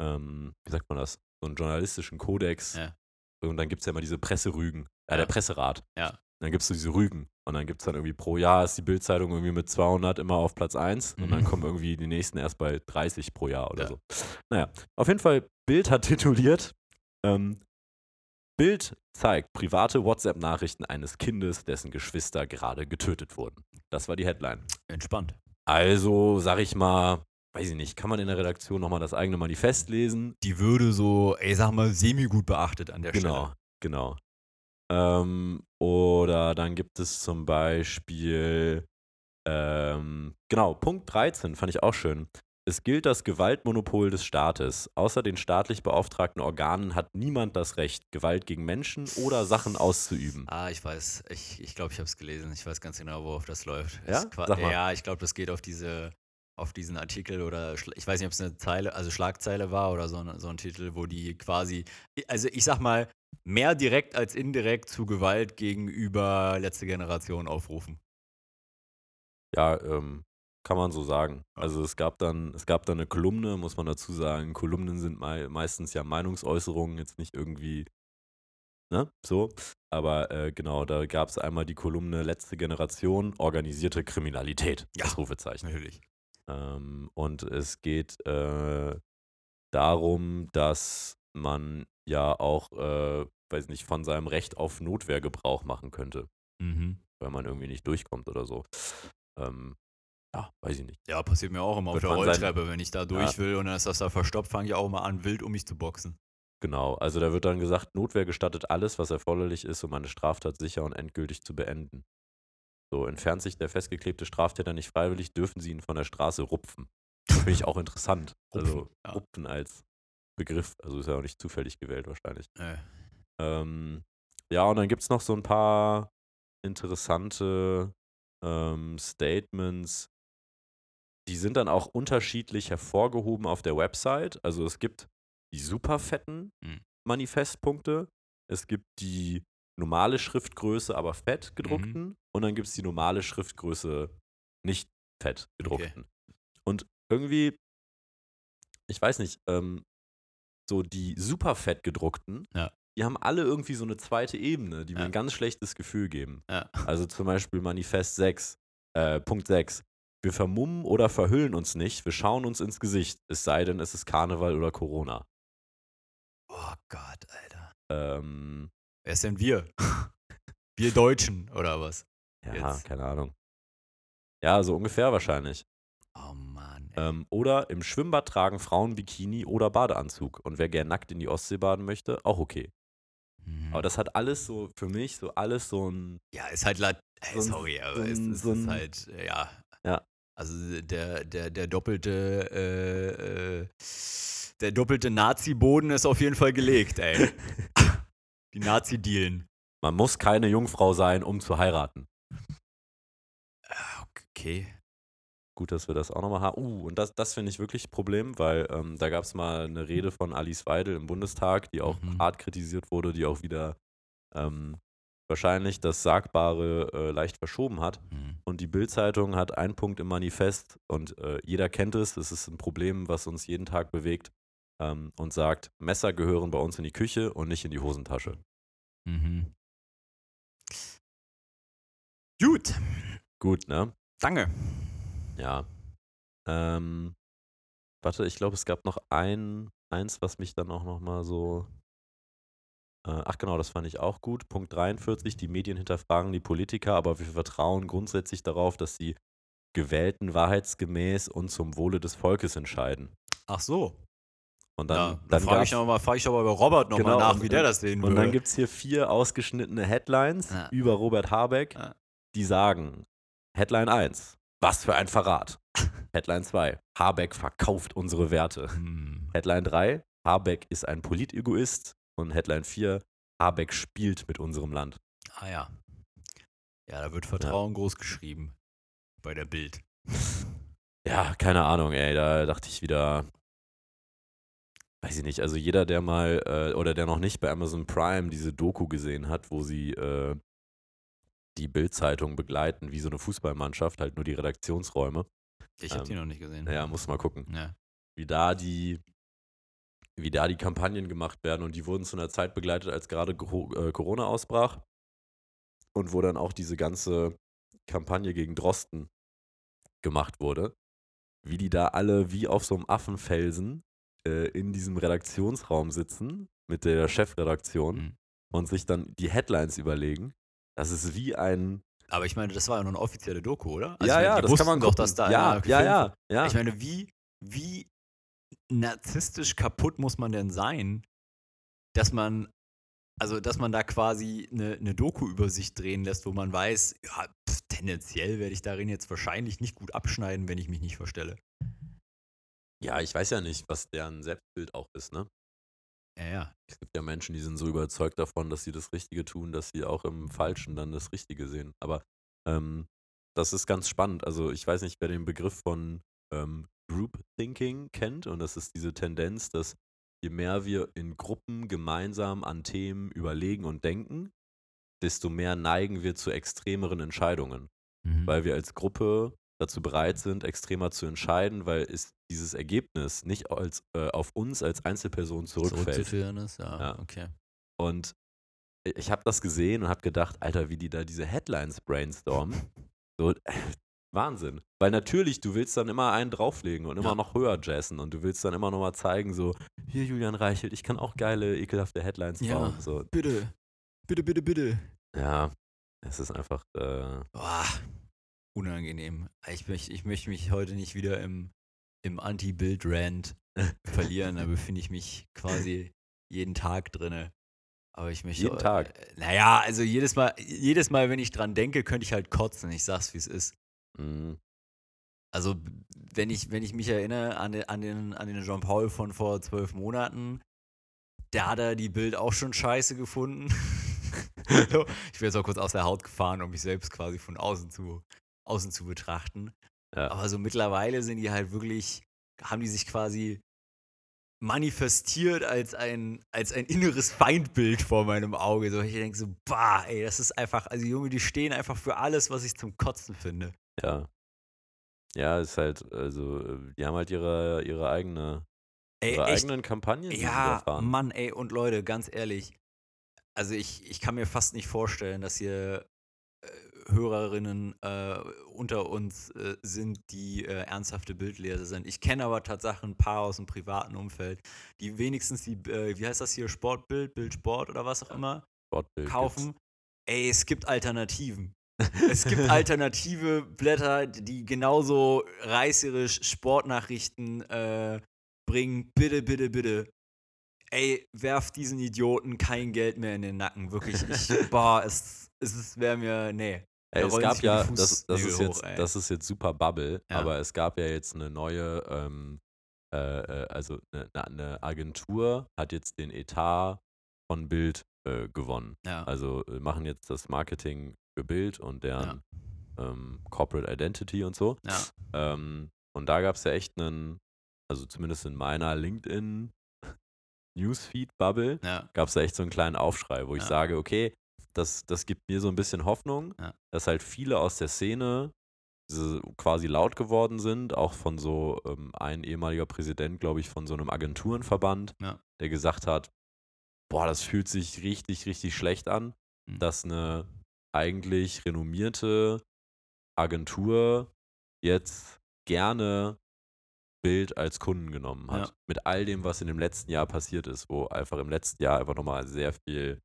ähm, wie sagt man das, so einen journalistischen Kodex. Ja. Und dann gibt es ja immer diese Presserügen, äh, Ja. der Presserat. Ja. Dann gibt es so diese Rügen. Und dann gibt es dann irgendwie pro Jahr ist die Bildzeitung irgendwie mit 200 immer auf Platz 1. Und dann Mhm. kommen irgendwie die nächsten erst bei 30 pro Jahr oder Ja. so. Naja, auf jeden Fall, Bild hat tituliert, ähm, Bild zeigt private WhatsApp-Nachrichten eines Kindes, dessen Geschwister gerade getötet wurden. Das war die Headline. Entspannt. Also, sag ich mal, weiß ich nicht, kann man in der Redaktion nochmal das eigene Manifest lesen? Die würde so, ey, sag mal, semi-gut beachtet an der Genau, Stelle. genau. Ähm, oder dann gibt es zum Beispiel, ähm, genau, Punkt 13 fand ich auch schön. Es gilt das Gewaltmonopol des Staates. Außer den staatlich beauftragten Organen hat niemand das Recht, Gewalt gegen Menschen oder Sachen auszuüben. Ah, ich weiß. Ich glaube, ich, glaub, ich habe es gelesen. Ich weiß ganz genau, worauf das läuft. Ja? Es Sag mal. ja, ich glaube, das geht auf diese auf diesen Artikel oder ich weiß nicht, ob es eine Zeile, also Schlagzeile war oder so, ein- so ein Titel, wo die quasi, also ich sag mal, mehr direkt als indirekt zu Gewalt gegenüber letzte Generation aufrufen. Ja, ähm, kann man so sagen. Also es gab dann, es gab dann eine Kolumne, muss man dazu sagen. Kolumnen sind mei meistens ja Meinungsäußerungen, jetzt nicht irgendwie, ne, so. Aber äh, genau, da gab es einmal die Kolumne Letzte Generation, organisierte Kriminalität. Ja. Ausrufezeichen. Natürlich. Ähm, und es geht äh, darum, dass man ja auch, äh, weiß nicht, von seinem Recht auf Notwehr Gebrauch machen könnte, Mhm. weil man irgendwie nicht durchkommt oder so. Ähm, ja, weiß ich nicht. Ja, passiert mir auch immer auf Wird der man sein- Rolltreppe, wenn ich da durch will und dann ist das da verstopft, fange ich auch mal an, wild um mich zu boxen. Genau, also da wird dann gesagt, Notwehr gestattet alles, was erforderlich ist, um eine Straftat sicher und endgültig zu beenden. So, entfernt sich der festgeklebte Straftäter nicht freiwillig, dürfen sie ihn von der Straße rupfen. Finde ich auch interessant. (laughs) Also Rupfen, ja. rupfen als Begriff, also ist ja auch nicht zufällig gewählt wahrscheinlich. Äh, Ähm, ja, und dann gibt es noch so ein paar interessante ähm, Statements. Die sind dann auch unterschiedlich hervorgehoben auf der Website. Also es gibt die super fetten Mhm. Manifestpunkte. Es gibt die normale Schriftgröße, aber fett gedruckten. Und dann gibt es die normale Schriftgröße nicht fett gedruckten. Und irgendwie, ich weiß nicht, ähm, so die super fett gedruckten, Ja. die haben alle irgendwie so eine zweite Ebene, die mir Ja. ein ganz schlechtes Gefühl geben. ja. Also zum Beispiel Manifest 6, äh, Punkt 6. Wir vermummen oder verhüllen uns nicht, wir schauen uns ins Gesicht, es sei denn, es ist Karneval oder Corona. Oh Gott, Alter. Ähm, Wer ist denn wir? (laughs) wir Deutschen, oder was? ja, Jetzt. keine Ahnung. Ja, so ungefähr wahrscheinlich. Oh Mann. Ähm, oder im Schwimmbad tragen Frauen Bikini oder Badeanzug. Und wer gern nackt in die Ostsee baden möchte, auch okay. Mhm. Aber das hat alles so, für mich, so alles so ein. Ja, ist halt, lat ey, So ein- sorry, aber es, es so ist halt, ja. Ja. Also der, der, der doppelte, äh, äh, der doppelte Nazi-Boden ist auf jeden Fall gelegt, ey. (laughs) Die Nazi-Dealen. Man muss keine Jungfrau sein, um zu heiraten. Okay. Gut, dass wir das auch nochmal haben. Uh, und das, das finde ich wirklich ein Problem, weil ähm, da gab es mal eine Rede von Alice Weidel im Bundestag, die auch Mhm. hart kritisiert wurde, die auch wieder ähm, wahrscheinlich das Sagbare äh, leicht verschoben hat. Hm. Und die Bild-Zeitung hat einen Punkt im Manifest und äh, jeder kennt es. Es ist ein Problem, was uns jeden Tag bewegt ähm, und sagt: Messer gehören bei uns in die Küche und nicht in die Hosentasche. Mhm. Gut. Gut, ne? Danke. Ja. Ähm, warte, ich glaube, es gab noch ein, eins, was mich dann auch noch mal so. Äh, ach genau, das fand ich auch gut. Punkt 43, die Medien hinterfragen die Politiker, aber wir vertrauen grundsätzlich darauf, dass sie gewählten wahrheitsgemäß und zum Wohle des Volkes entscheiden. Ach so. Und ja, dann, dann dann, frage ich, gab's- noch mal- frag ich aber bei Robert nochmal Genau, nach, und- wie der das sehen und würde. dann gibt es hier vier ausgeschnittene Headlines Ja. über Robert Habeck, Ja. die sagen: Headline 1, was für ein Verrat. Headline 2, Habeck verkauft unsere Werte. Hm. Headline 3, Habeck ist ein Politegoist. Und Headline 4, Habeck spielt mit unserem Land. Ah ja. Ja, da wird Vertrauen groß geschrieben. Bei der Bild. Ja, keine Ahnung, ey. Da dachte ich wieder, weiß ich nicht, also jeder, der mal äh, oder der noch nicht bei Amazon Prime diese Doku gesehen hat, wo sie äh, die Bild-Zeitung begleiten, wie so eine Fußballmannschaft, halt nur die Redaktionsräume. Ich habe Ähm, die noch nicht gesehen. Ja, muss mal gucken. Ja. wie da die wie da die Kampagnen gemacht werden und die wurden zu einer Zeit begleitet, als gerade äh, Corona ausbrach und wo dann auch diese ganze Kampagne gegen Drosten gemacht wurde, wie die da alle wie auf so einem Affenfelsen äh, in diesem Redaktionsraum sitzen mit der Chefredaktion Mhm. und sich dann die Headlines überlegen. Das ist wie ein. Aber ich meine, das war ja noch eine offizielle Doku, oder? Also ja, meine, ja, das kann man doch, gucken. dass da ja, einer ja, ja, ja. Ich meine, wie, wie narzisstisch kaputt muss man denn sein, dass man, also dass man da quasi eine, eine Doku über sich drehen lässt, wo man weiß, ja, pf, tendenziell werde ich darin jetzt wahrscheinlich nicht gut abschneiden, wenn ich mich nicht verstelle. Ja, ich weiß ja nicht, was deren Selbstbild auch ist, ne? Ja, ja. Es gibt ja Menschen, die sind so überzeugt davon, dass sie das Richtige tun, dass sie auch im Falschen dann das Richtige sehen. Aber ähm, das ist ganz spannend. Also ich weiß nicht, wer den Begriff von ähm, Group Thinking kennt. Und das ist diese Tendenz, dass je mehr wir in Gruppen gemeinsam an Themen überlegen und denken, desto mehr neigen wir zu extremeren Entscheidungen. Mhm. Weil wir als Gruppe dazu bereit sind, extremer zu entscheiden, weil es dieses Ergebnis nicht als, äh, auf uns als Einzelperson zurückfällt. Zurückzuführen ist, ja, Ja. okay. Und ich habe das gesehen und habe gedacht, Alter, wie die da diese Headlines brainstormen. So, (laughs) Wahnsinn. Weil natürlich, du willst dann immer einen drauflegen und immer Ja. noch höher jazzen und du willst dann immer noch mal zeigen, so, hier Julian Reichelt, ich kann auch geile, ekelhafte Headlines Ja. bauen. So, Bitte, bitte, bitte, bitte. ja, es ist einfach, äh, Boah, unangenehm. Ich, möcht, ich möchte mich heute nicht wieder im, im Anti-Bild-Rant (laughs) verlieren. Da befinde ich mich quasi jeden Tag drinne. Aber ich möchte. Jeden Tag? Äh, naja, also jedes Mal, jedes Mal, wenn ich dran denke, könnte ich halt kotzen. Ich sag's, wie es ist. mh, Also, wenn ich, wenn ich mich erinnere an den, an den, an den Jean-Paul von vor zwölf Monaten, da hat er die Bild auch schon scheiße gefunden. (laughs) Ich bin jetzt auch kurz aus der Haut gefahren, um mich selbst quasi von außen zu, außen zu betrachten. ja. Aber so mittlerweile sind die halt wirklich, haben die sich quasi manifestiert als ein, als ein inneres Feindbild vor meinem Auge. So, ich denke so, bah, ey, das ist einfach, also Junge, die stehen einfach für alles, was ich zum Kotzen finde. Ja. Ja, ist halt, also, äh, die haben halt ihre, ihre eigene, Ey, ihre echt, eigenen Kampagnen, Ja. Mann, ey, und Leute, ganz ehrlich, also ich, ich kann mir fast nicht vorstellen, dass äh, Hörerinnen äh, unter uns äh, sind, die äh, ernsthafte Bildleser sind. Ich kenne aber tatsächlich ein paar aus dem privaten Umfeld, die wenigstens die, äh, wie heißt das hier, Sportbild, Bildsport oder was auch immer, Sportbild gibt's. kaufen. Ey, es gibt Alternativen. Es gibt (laughs) alternative Blätter, die genauso reißerisch Sportnachrichten äh, bringen. Bitte, bitte, bitte. Ey, werf diesen Idioten kein Geld mehr in den Nacken. Wirklich. Ich, (laughs) boah, es, es wäre mir. Nee. Ey, es gab ja, das, das, ist jetzt, hoch, das ist jetzt super Bubble, Ja. aber es gab ja jetzt eine neue, ähm, äh, äh, also eine, eine Agentur hat jetzt den Etat von Bild äh, gewonnen. Ja. Also äh, machen jetzt das Marketing für Bild und deren ähm, Corporate Identity und so. ja. Ähm, und da gab es ja echt einen, also zumindest in meiner LinkedIn Newsfeed-Bubble, Ja. gab es da echt so einen kleinen Aufschrei, wo ich Ja. sage, okay, das, das gibt mir so ein bisschen Hoffnung, Ja. dass halt viele aus der Szene quasi laut geworden sind, auch von so ähm, ein ehemaliger Präsident, glaube ich, von so einem Agenturenverband, Ja. der gesagt hat, boah, das fühlt sich richtig, richtig schlecht an, Mhm. dass eine eigentlich renommierte Agentur jetzt gerne Bild als Kunden genommen hat. Ja. Mit all dem, was in dem letzten Jahr passiert ist, wo einfach im letzten Jahr einfach nochmal sehr viel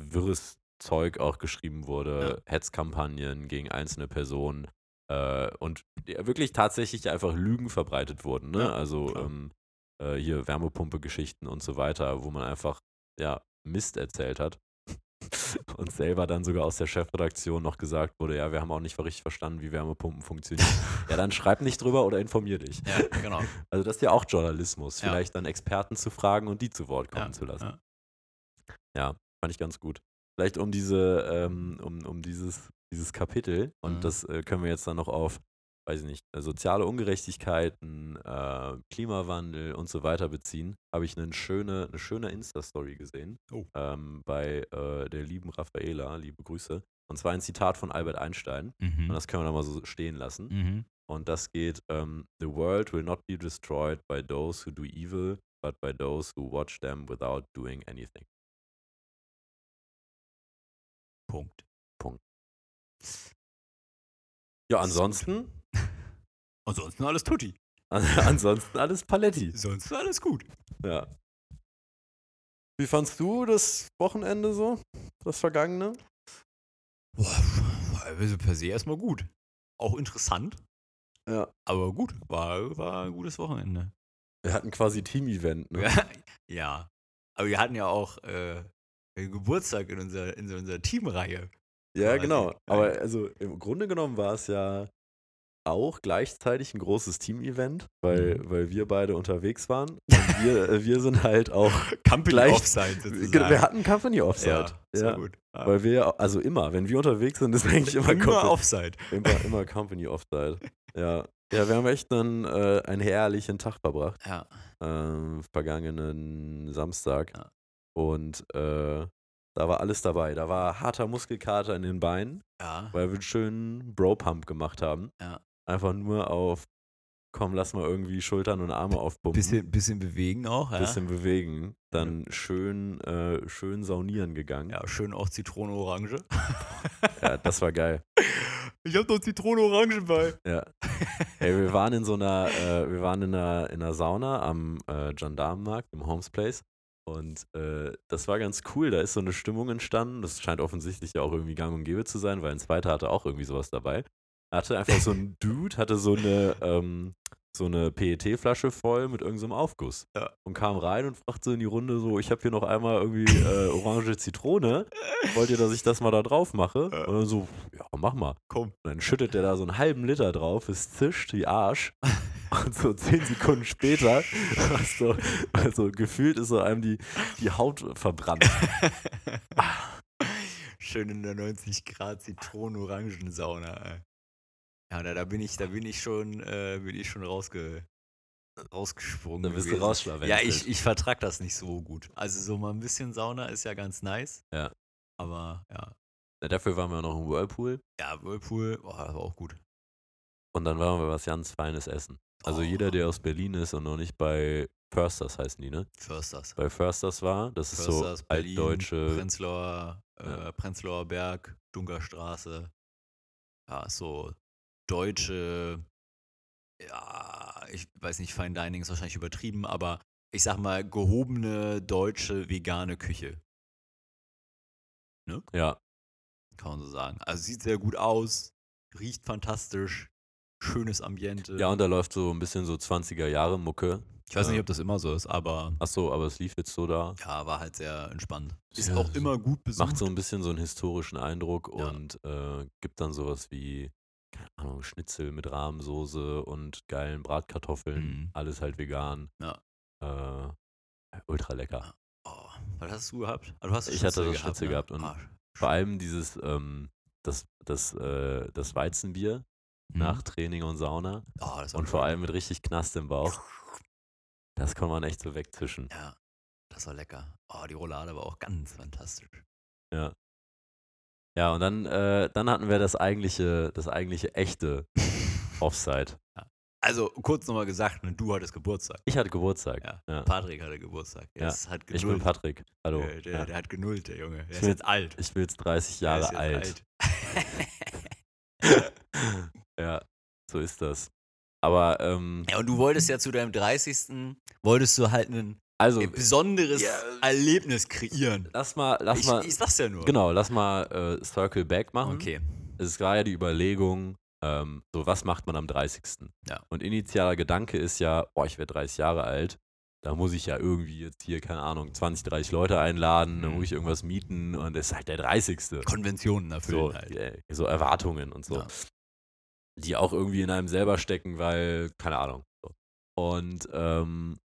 wirres Zeug auch geschrieben wurde, Hetzkampagnen gegen einzelne Personen äh, und ja, wirklich tatsächlich einfach Lügen verbreitet wurden. Ne? Ja, also ähm, äh, hier Wärmepumpe-Geschichten und so weiter, wo man einfach ja, Mist erzählt hat. (laughs) Und selber dann sogar aus der Chefredaktion noch gesagt wurde, ja, wir haben auch nicht richtig verstanden, wie Wärmepumpen funktionieren. (laughs) ja, dann schreib nicht drüber oder informier dich. Ja, genau. (laughs) Also das ist ja auch Journalismus, Ja. vielleicht dann Experten zu fragen und die zu Wort kommen Ja, zu lassen. Ja. Fand ich ganz gut. Vielleicht um diese, ähm, um, um dieses, dieses Kapitel, und Mhm. das äh, können wir jetzt dann noch auf, weiß ich nicht, äh, soziale Ungerechtigkeiten, äh, Klimawandel und so weiter beziehen, habe ich eine schöne, eine schöne Insta-Story gesehen Oh. ähm, bei äh, der lieben Raffaela, liebe Grüße. Und zwar ein Zitat von Albert Einstein. Und Mhm. das können wir dann mal so stehen lassen. Mhm. Und das geht, ähm, The world will not be destroyed by those who do evil, but by those who watch them without doing anything. Punkt. Ja, ist gut. ansonsten, Ansonsten alles Tutti. (laughs) ansonsten alles Paletti. Sonst alles gut. Ja. Wie fandst du das Wochenende so? Das vergangene? Boah, also per se erstmal gut. Auch interessant, Ja. aber gut. War, war ein gutes Wochenende. Wir hatten quasi Team-Event, ne? (laughs) ja. Aber wir hatten ja auch äh, Geburtstag in unserer, in unserer Teamreihe. Ja, genau. Aber also im Grunde genommen war es ja auch gleichzeitig ein großes Team-Event, weil, Mhm. weil wir beide unterwegs waren. (laughs) Und wir, äh, wir sind halt auch. Company Gleich- Offside sozusagen. Genau, Wir hatten Company Offside. ja, sehr Ja. gut. Ja. Weil wir, also immer, wenn wir unterwegs sind, ist eigentlich immer, immer Company, Offside. immer, immer Company Offside. Ja. Ja, wir haben echt einen, äh, einen herrlichen Tag verbracht. Ja. ähm, vergangenen Samstag. Ja. Und äh, da war alles dabei. Da war harter Muskelkater in den Beinen, Ja. weil wir einen schönen Bro-Pump gemacht haben. Ja. Einfach nur auf, komm, lass mal irgendwie Schultern und Arme aufpumpen. Bisschen, bisschen bewegen auch, ja. bisschen bewegen. Dann schön, äh, schön saunieren gegangen. Ja. ja, schön auch Zitrone Orange. (laughs) das war geil. Ich hab doch Zitrone Orange bei. Ja. Ey, wir waren in so einer, äh, wir waren in einer, in einer Sauna am äh, Gendarmenmarkt im Holmes Place. Und äh, das war ganz cool. Da ist so eine Stimmung entstanden. Das scheint offensichtlich ja auch irgendwie gang und gäbe zu sein, weil ein zweiter hatte auch irgendwie sowas dabei. Er hatte einfach so (laughs) ein Dude, hatte so eine, ähm, so eine PET-Flasche voll mit irgendeinem Aufguss. Ja. Und kam rein und fragte so in die Runde so, ich habe hier noch einmal irgendwie äh, orange Zitrone. Wollt ihr, dass ich das mal da drauf mache? Ja. Und dann so, ja, mach mal. Komm. Und dann schüttet der da so einen halben Liter drauf, es zischt wie Arsch. (laughs) Und so zehn Sekunden später, hast du, also gefühlt ist so einem die, die Haut verbrannt. Schön in der 90 Grad Zitronen-Orangensauna. Ja, da, da bin ich, da bin ich schon, äh, bin ich schon rausge, rausgesprungen. Da bist du rausschlawenzelt. Ja, ich, ich vertrag das nicht so gut. Also so mal ein bisschen Sauna ist ja ganz nice. Ja. Aber ja. Ja, Dafür waren wir noch im Whirlpool Ja, Whirlpool, oh, das war auch gut. und dann waren wir was ganz Feines essen. Also Oh. jeder, der aus Berlin ist und noch nicht bei Försters heißen die, ne? Försters. Bei Försters war, das ist Försters, so Berlin, altdeutsche. Prenzlauer, äh, Ja. Prenzlauer Berg, Dunkerstraße. Ja, so deutsche, ja, ich weiß nicht, Fine Dining ist wahrscheinlich übertrieben, aber ich sag mal, gehobene deutsche vegane Küche, Ja, kann man so sagen. Also sieht sehr gut aus, riecht fantastisch, schönes Ambiente. ja, und da läuft so ein bisschen so 20er Jahre Mucke. ich weiß nicht, äh, ob das immer so ist, aber Achso, aber es lief jetzt so da. ja, war halt sehr entspannt. Ist Ja, auch immer gut besucht. Macht so ein bisschen so einen historischen Eindruck Ja. und äh, gibt dann sowas wie, keine Ahnung, Schnitzel mit Rahmsoße und geilen Bratkartoffeln. Mhm. Alles halt vegan. Ja. Äh, ultra lecker. Oh, was hast du gehabt? Du hast Ich hatte das Schnitzel ne? gehabt und Ah, Vor allem dieses, ähm, das, das, äh, das Weizenbier nach Training und Sauna. Oh, Und vor allem mit richtig Knast im Bauch. Das kann man echt so wegzischen. Ja, das war lecker. Oh, die Roulade war auch ganz fantastisch. Ja. Ja, und dann, äh, dann hatten wir das eigentliche, das eigentliche echte (laughs) Offside. Also, kurz nochmal gesagt, ne, du hattest Geburtstag. Ich hatte Geburtstag. Ja. Ja. Patrick hatte Geburtstag. Ja, Es hat Ich bin Patrick. Hallo. Der, der, ja. der hat genullt, der Junge. Der Ich ist bin- jetzt alt. Ich bin jetzt 30 Der Jahre ist jetzt alt. (laughs) (laughs) ja, so ist das. Aber, ähm, Ja, und du wolltest ja zu deinem 30. wolltest du halt ein also, äh, besonderes ja. Erlebnis kreieren. lass mal, lass ich, mal, ich sag's ja nur. genau, lass mal äh, Circle Back machen. Okay. es war ja die Überlegung, ähm, so was macht man am 30. Ja. Und initialer Gedanke ist ja, boah, ich werde 30 Jahre alt, da muss ich ja irgendwie jetzt hier, keine Ahnung, 20, 30 Leute einladen, da Mhm. muss ich irgendwas mieten und es ist halt der 30. Konventionen erfüllen So, halt. äh, so Erwartungen und so. Ja. Die auch irgendwie in einem selber stecken, weil, keine Ahnung. So. Und ähm,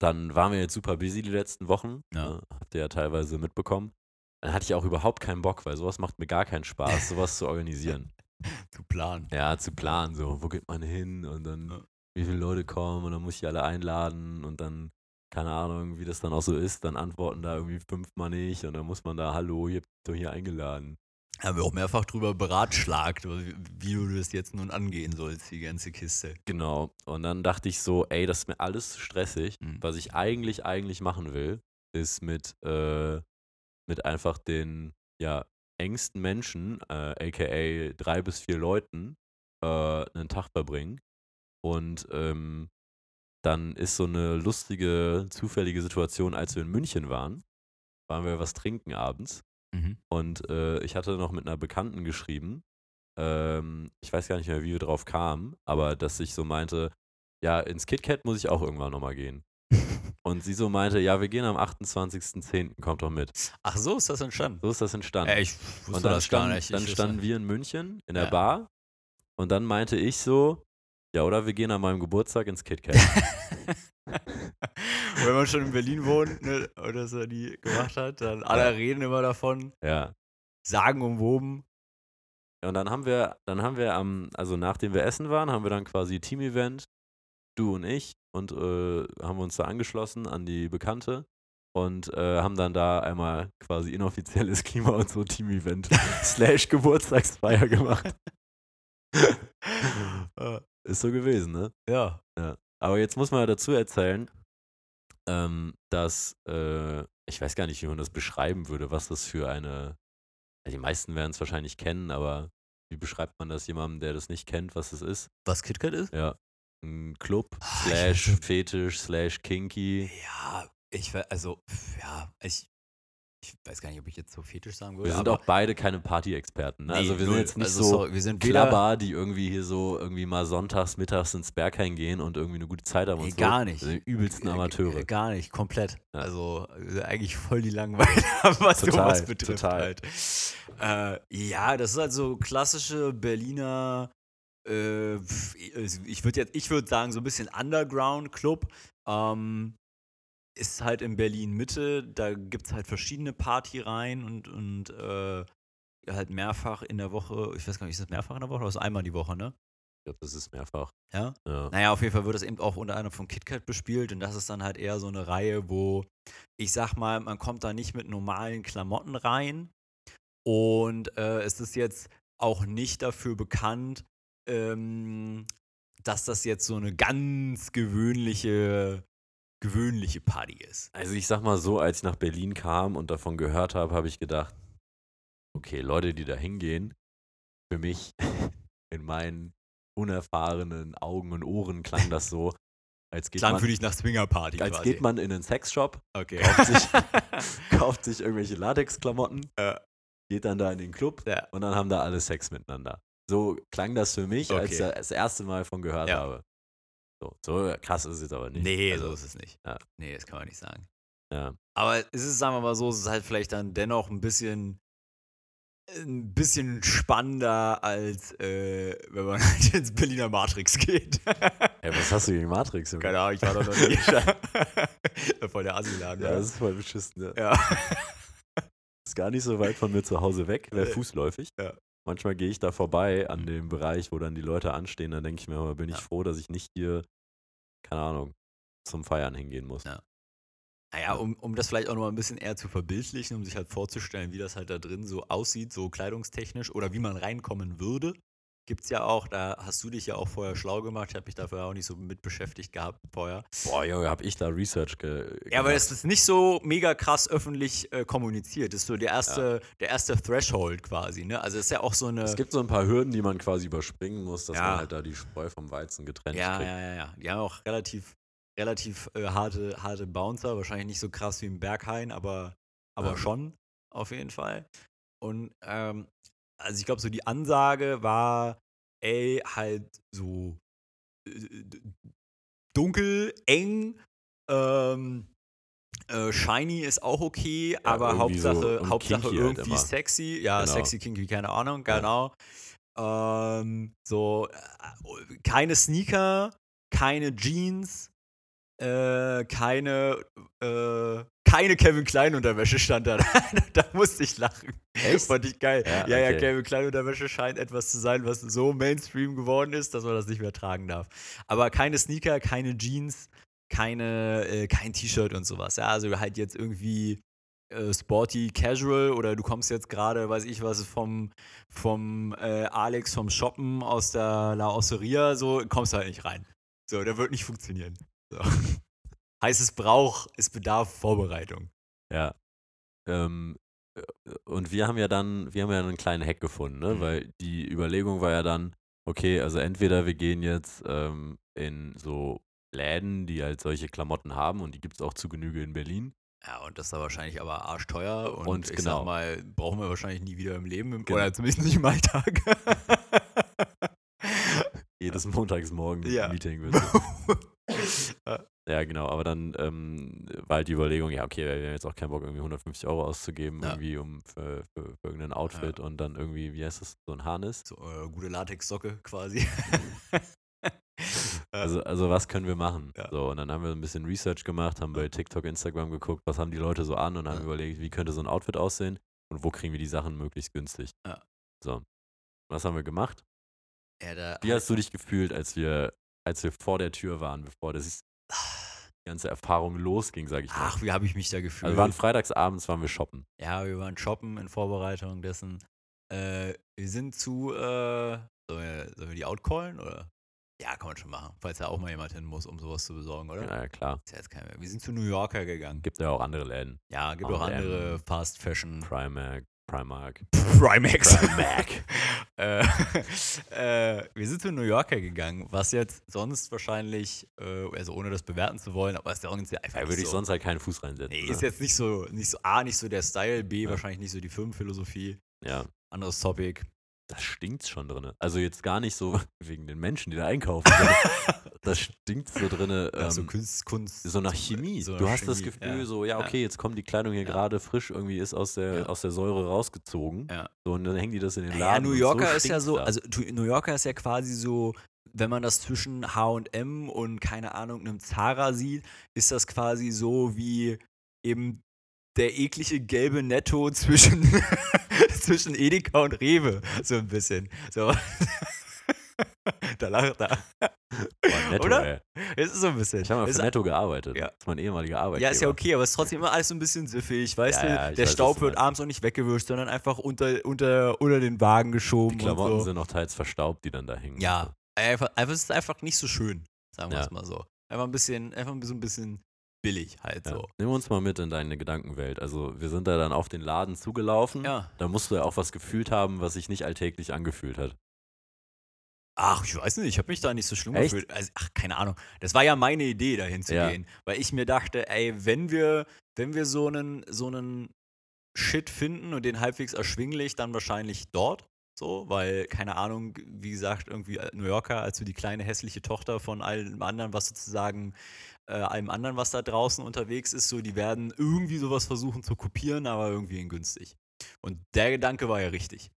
dann waren wir jetzt super busy die letzten Wochen. Ja. Ne? Habt ihr ja teilweise mitbekommen. Dann hatte ich auch überhaupt keinen Bock, weil sowas macht mir gar keinen Spaß, (laughs) sowas zu organisieren. Zu planen. Ja, zu planen, so, wo geht man hin und dann, Ja. wie viele Leute kommen und dann muss ich alle einladen und dann, keine Ahnung, wie das dann auch so ist, dann antworten da irgendwie fünfmal nicht und dann muss man da, hallo, ihr habt mich doch hier eingeladen. Haben wir auch mehrfach drüber beratschlagt, wie, du das jetzt nun angehen sollst, die ganze Kiste. Genau. Und dann dachte ich so, ey, das ist mir alles zu stressig. Mhm. Was ich eigentlich, eigentlich machen will, ist mit, äh, mit einfach den, ja, engsten Menschen, äh, aka drei bis vier Leuten, äh, einen Tag verbringen. Und ähm, dann ist so eine lustige, zufällige Situation, als wir in München waren. waren wir was trinken abends. Mhm. Und äh, ich hatte noch mit einer Bekannten geschrieben. Ähm, ich weiß gar nicht mehr, wie wir drauf kamen, aber dass ich so meinte, ja, ins KitKat muss ich auch irgendwann nochmal gehen. (laughs) Und sie so meinte, ja, wir gehen am 28.10., kommt doch mit. Ach, so ist das entstanden. So ist das entstanden. Ey, ich wusste und dann, das gar stand, nicht. dann standen wir in München in der Ja. Bar und dann meinte ich so, ja, oder wir gehen an meinem Geburtstag ins KitKat. (laughs) Wenn man schon in Berlin wohnt ne, oder so die gemacht hat, dann alle Ja. reden immer davon, ja. sagen umwoben. Ja, Und dann haben wir, dann haben wir am, also nachdem wir essen waren, haben wir dann quasi Team-Event, du und ich, und äh, haben uns da angeschlossen an die Bekannte und äh, haben dann da einmal quasi inoffizielles Klima und so Team-Event (laughs) slash Geburtstagsfeier gemacht. (laughs) Ist so gewesen, ne? ja. Aber jetzt muss man dazu erzählen, ähm, dass, äh, ich weiß gar nicht, wie man das beschreiben würde, was das für eine, ja, die meisten werden es wahrscheinlich kennen, aber wie beschreibt man das jemandem, der das nicht kennt, was es ist? Was KitKat ist? Ja. Ein Club, Ah, ich slash Fetisch, slash Kinky. Ja, ich also, ja, ich, ich weiß gar nicht, ob ich jetzt so fetisch sagen würde. Wir sind auch beide keine Party-Experten. Ne? Nee, also wir sind jetzt nicht Also so sorry, wir sind Klabber, die irgendwie hier so irgendwie mal sonntags, mittags ins Berghain gehen und irgendwie eine gute Zeit haben und Nee, so. gar nicht. Wir sind die übelsten Äh, Amateure. äh, Gar nicht, komplett. Ja. Also äh, eigentlich voll die Langweile, (laughs) was Total, sowas betrifft total. halt. Äh, ja, das ist halt so klassische Berliner, ich würde jetzt, ich würde sagen, so ein bisschen Underground-Club. Ähm, ist halt in Berlin Mitte, da gibt es halt verschiedene Partyreihen und, und äh, halt mehrfach in der Woche, ich weiß gar nicht, ist das mehrfach in der Woche oder ist das einmal die Woche, ne? Ich glaube, das ist mehrfach. Ja? Ja. Naja, auf jeden Fall wird das eben auch unter anderem von KitKat bespielt und das ist dann halt eher so eine Reihe, wo ich sag mal, man kommt da nicht mit normalen Klamotten rein und äh, es ist jetzt auch nicht dafür bekannt, ähm, dass das jetzt so eine ganz gewöhnliche, gewöhnliche Party ist. Also ich sag mal so, als ich nach Berlin kam und davon gehört habe, habe ich gedacht, okay, Leute, die da hingehen, für mich (laughs) in meinen unerfahrenen Augen und Ohren klang das so, als geht, Klang man, für dich nach Swingerparty als quasi. geht man in einen Sexshop, okay. kauft sich, (laughs) kauft sich irgendwelche Latexklamotten, Ja. geht dann da in den Club ja. und dann haben da alle Sex miteinander. So klang das für mich, als ich Okay. da das erste Mal von gehört Ja. habe. So, so krass ist es jetzt aber nicht. Nee, Also, so ist es nicht. ja. Nee, das kann man nicht sagen. ja. Aber es ist, sagen wir mal so, es ist halt vielleicht dann dennoch ein bisschen ein bisschen spannender, als äh, wenn man (laughs) halt ins Berliner Matrix geht. Ey, was hast du gegen Matrix? Junge? Keine Ahnung, ich war da noch nie. (laughs) Voll der Assi-Laden. Ja, Ja, das ist voll beschissen. Ja. ja. Ist gar nicht so weit von mir zu Hause weg, wäre Äh, fußläufig. ja. Manchmal gehe ich da vorbei an dem Bereich, wo dann die Leute anstehen. Dann denke ich mir bin ich Ja. froh, dass ich nicht hier, keine Ahnung, zum Feiern hingehen muss. Ja. Naja, um, um das vielleicht auch noch mal ein bisschen eher zu verbildlichen, um sich halt vorzustellen, wie das halt da drin so aussieht, so kleidungstechnisch oder wie man reinkommen würde. Gibt es ja auch, da hast du dich ja auch vorher schlau gemacht, ich habe mich dafür auch nicht so mit beschäftigt gehabt vorher. Boah, Junge, hab ich da Research ge Ja, aber gemacht. es ist nicht so mega krass öffentlich äh, kommuniziert. Das ist so der erste, der erste Threshold quasi, ne? Also es ist ja auch so eine. Es gibt so ein paar Hürden, die man quasi überspringen muss, dass Ja. man halt da die Spreu vom Weizen getrennt ja, kriegt. ja, ja, ja. Die haben auch relativ, relativ äh, harte, harte Bouncer. Wahrscheinlich nicht so krass wie im Berghain, aber, aber Ja. schon, auf jeden Fall. Und ähm, also ich glaube, so die Ansage war, ey, halt so äh, dunkel, eng, ähm, äh, shiny ist auch okay, aber irgendwie so Hauptsache, Hauptsache halt irgendwie immer. sexy. Ja, Genau. sexy, kinky, keine Ahnung, Ja. genau. Ähm, so, äh, keine Sneaker, keine Jeans, äh, keine, äh, keine Kevin Klein Unterwäsche stand da. (laughs) da musste ich lachen. Echt? Fand ich geil. Ja, Ja, ja, okay. Kevin Klein Unterwäsche scheint etwas zu sein, was so Mainstream geworden ist, dass man das nicht mehr tragen darf. Aber keine Sneaker, keine Jeans, keine, äh, kein T-Shirt und sowas. Ja, also halt jetzt irgendwie äh, sporty, casual oder du kommst jetzt gerade, weiß ich was, vom, vom äh, Alex vom Shoppen aus der La Osteria, so kommst du halt nicht rein. So, der wird nicht funktionieren. So. (laughs) heißt, es braucht, es bedarf Vorbereitung. Ja. Ähm, äh, und wir haben ja dann, wir haben ja einen kleinen Hack gefunden, ne? Mhm. Weil die Überlegung war ja dann, okay, also entweder wir gehen jetzt ähm, in so Läden, die halt solche Klamotten haben und die gibt es auch zu Genüge in Berlin. Ja, und das ist da wahrscheinlich aber arschteuer und, Und ich genau. sag mal, brauchen wir wahrscheinlich nie wieder im Leben, im, Genau. oder zumindest nicht im Alltag. (laughs) Jedes Montagsmorgen Ja. Meeting wird. (laughs) Ja, genau, aber dann ähm, war halt die Überlegung, ja, okay, wir haben jetzt auch keinen Bock, irgendwie 150 Euro auszugeben, Ja. irgendwie um für, für, für irgendein Outfit und dann irgendwie, wie heißt das, so ein Harness. so, äh, gute Latexsocke quasi. (laughs) Also, also was können wir machen? Ja. So, und dann haben wir ein bisschen Research gemacht, haben bei TikTok, Instagram geguckt, was haben die Leute so an und haben Ja. überlegt, wie könnte so ein Outfit aussehen und wo kriegen wir die Sachen möglichst günstig. Ja. So. Was haben wir gemacht? ja, Wie hast du dich gefühlt, als wir, als wir vor der Tür waren, bevor das die ganze Erfahrung losging, sag ich mal? Ach, wie habe ich mich da gefühlt? also wir waren freitagsabends, waren wir shoppen. Ja, wir waren shoppen in Vorbereitung dessen. Äh, wir sind zu, äh, sollen wir, sollen wir die outcallen oder? Ja, kann man schon machen, falls da auch mal jemand hin muss, um sowas zu besorgen, oder? Ja, ja, klar. Ist ja jetzt kein, wir sind zu New Yorker gegangen. Gibt ja auch andere Läden. Ja, gibt Auch auch andere. Fast Fashion. Primark, Primark. Primax. Primark. (laughs) äh, (laughs) äh, wir sind zu New Yorker gegangen, was jetzt sonst wahrscheinlich, äh, also ohne das bewerten zu wollen, aber ist ja irgendwie einfach Da nicht würde ich so. sonst halt keinen Fuß reinsetzen. Nee, ne? ist jetzt nicht so, nicht so, A, nicht so der Style, B, Ja. wahrscheinlich nicht so die Firmenphilosophie. Ja, Anderes Topic. Das stinkt schon drin. Also jetzt gar nicht so (laughs) wegen den Menschen, die da einkaufen. (laughs) das stinkt so drin. Ja, so Ähm, Kunst, Kunst. so nach Chemie. so du hast das Chemie, Gefühl, ja. so, ja, okay, jetzt kommt die Kleidung hier Ja. gerade frisch, irgendwie ist aus der, aus der Säure rausgezogen. So, und dann hängen die das in den Laden. Ja, New Yorker so ist ja so, da. also New Yorker ist ja quasi so, wenn man das zwischen H&M und keine Ahnung einem Zara sieht, ist das quasi so wie eben der eklige gelbe Netto zwischen, (laughs) zwischen Edeka und Rewe, so ein bisschen. So. (laughs) da lacht er. Boah, Netto, oder? ey. Es ist so ein bisschen. Ich habe mal für Netto gearbeitet. Ja. Das ist mein ehemaliger Arbeitgeber. Ja, ist ja okay, aber es ist trotzdem immer alles so ein bisschen siffig, weißt Ja, du? ja, der weiß, Staub wird abends auch nicht weggewischt, sondern einfach unter, unter, unter den Wagen geschoben Die Klamotten so. sind noch teils verstaubt, die dann da hängen. Ja, einfach, einfach, es ist einfach nicht so schön, sagen wir es mal so. Einfach ein bisschen, einfach so ein bisschen billig halt Ja. so. Nimm uns mal mit in deine Gedankenwelt. Also wir sind da dann auf den Laden zugelaufen. Ja. Da musst du ja auch was gefühlt haben, was sich nicht alltäglich angefühlt hat. Ach, ich weiß nicht, ich habe mich da nicht so schlimm Echt? gefühlt. Also, ach, keine Ahnung. Das war ja meine Idee, dahin zu Ja. gehen. Weil ich mir dachte, ey, wenn wir, wenn wir so einen, so einen Shit finden und den halbwegs erschwinglich, dann wahrscheinlich dort. So, weil, keine Ahnung, wie gesagt, irgendwie New Yorker, als so die kleine hässliche Tochter von allem anderen, was sozusagen, äh, allem anderen, was da draußen unterwegs ist, so, die werden irgendwie sowas versuchen zu kopieren, aber irgendwie in günstig. Und der Gedanke war ja richtig.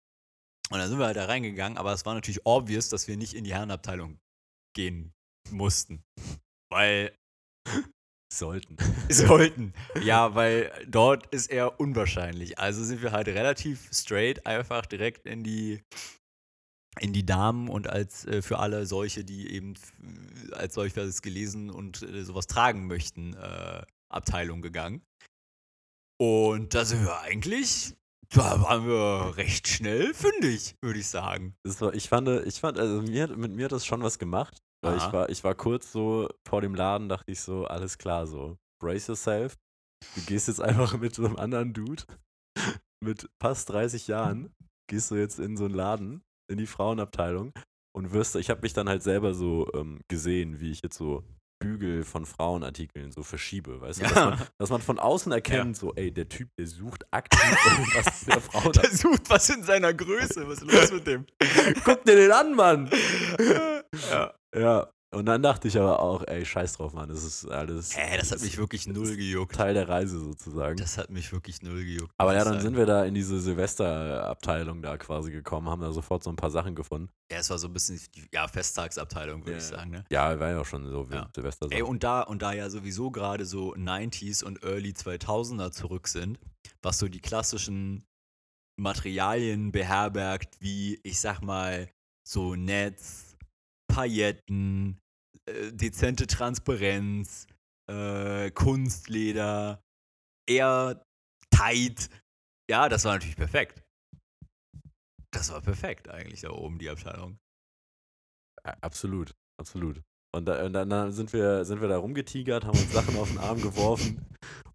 Und dann sind wir halt da reingegangen, aber es war natürlich obvious, dass wir nicht in die Herrenabteilung gehen mussten. Weil (laughs) Sollten. (laughs) sollten. Ja, weil dort ist eher unwahrscheinlich. Also sind wir halt relativ straight einfach direkt in die in die Damen und als äh, für alle solche, die eben als solches gelesen und äh, sowas tragen möchten, äh, Abteilung gegangen. Und da sind wir eigentlich, da waren wir recht schnell fündig, würde ich sagen. War, ich fand, ich fand, also mir, mit mir hat das schon was gemacht. Weil ich war, ich war kurz so vor dem Laden, dachte ich so, alles klar, so, brace yourself. Du gehst jetzt einfach mit so einem anderen Dude (laughs) mit fast 30 Jahren, gehst du jetzt in so einen Laden, in die Frauenabteilung und wirst, ich habe mich dann halt selber so ähm, gesehen, wie ich jetzt so Bügel von Frauenartikeln so verschiebe, weißt du, dass, Ja. man, (laughs) dass man von außen erkennt, so, ey, der Typ, der sucht aktiv (laughs) irgendwas der Frau. Der sucht was in seiner Größe. Was ist los mit dem? Guck dir den an, Mann! (laughs) ja. Ja, und dann dachte ich aber auch, ey, scheiß drauf, Mann, das ist alles Äh, das hat mich wirklich null gejuckt. Teil der Reise sozusagen. Das hat mich wirklich null gejuckt. aber ja, dann sagen. sind wir da in diese Silvesterabteilung da quasi gekommen, haben da sofort so ein paar Sachen gefunden. Ja, es war so ein bisschen, die- ja, Festtagsabteilung, würde Ja, ich sagen, ne? Ja, war ja auch schon so wie Ja. Silvester. Ey, und da, und da ja sowieso gerade so 90s und Early 2000er zurück sind, was so die klassischen Materialien beherbergt, wie, ich sag mal, so Netz, Pailletten, äh, dezente Transparenz, äh, Kunstleder, eher tight. Ja, das war natürlich perfekt. Das war perfekt eigentlich da oben, die Abteilung. absolut, absolut. Und, da, und dann, sind, wir, sind wir da rumgetigert, haben uns Sachen auf den Arm geworfen.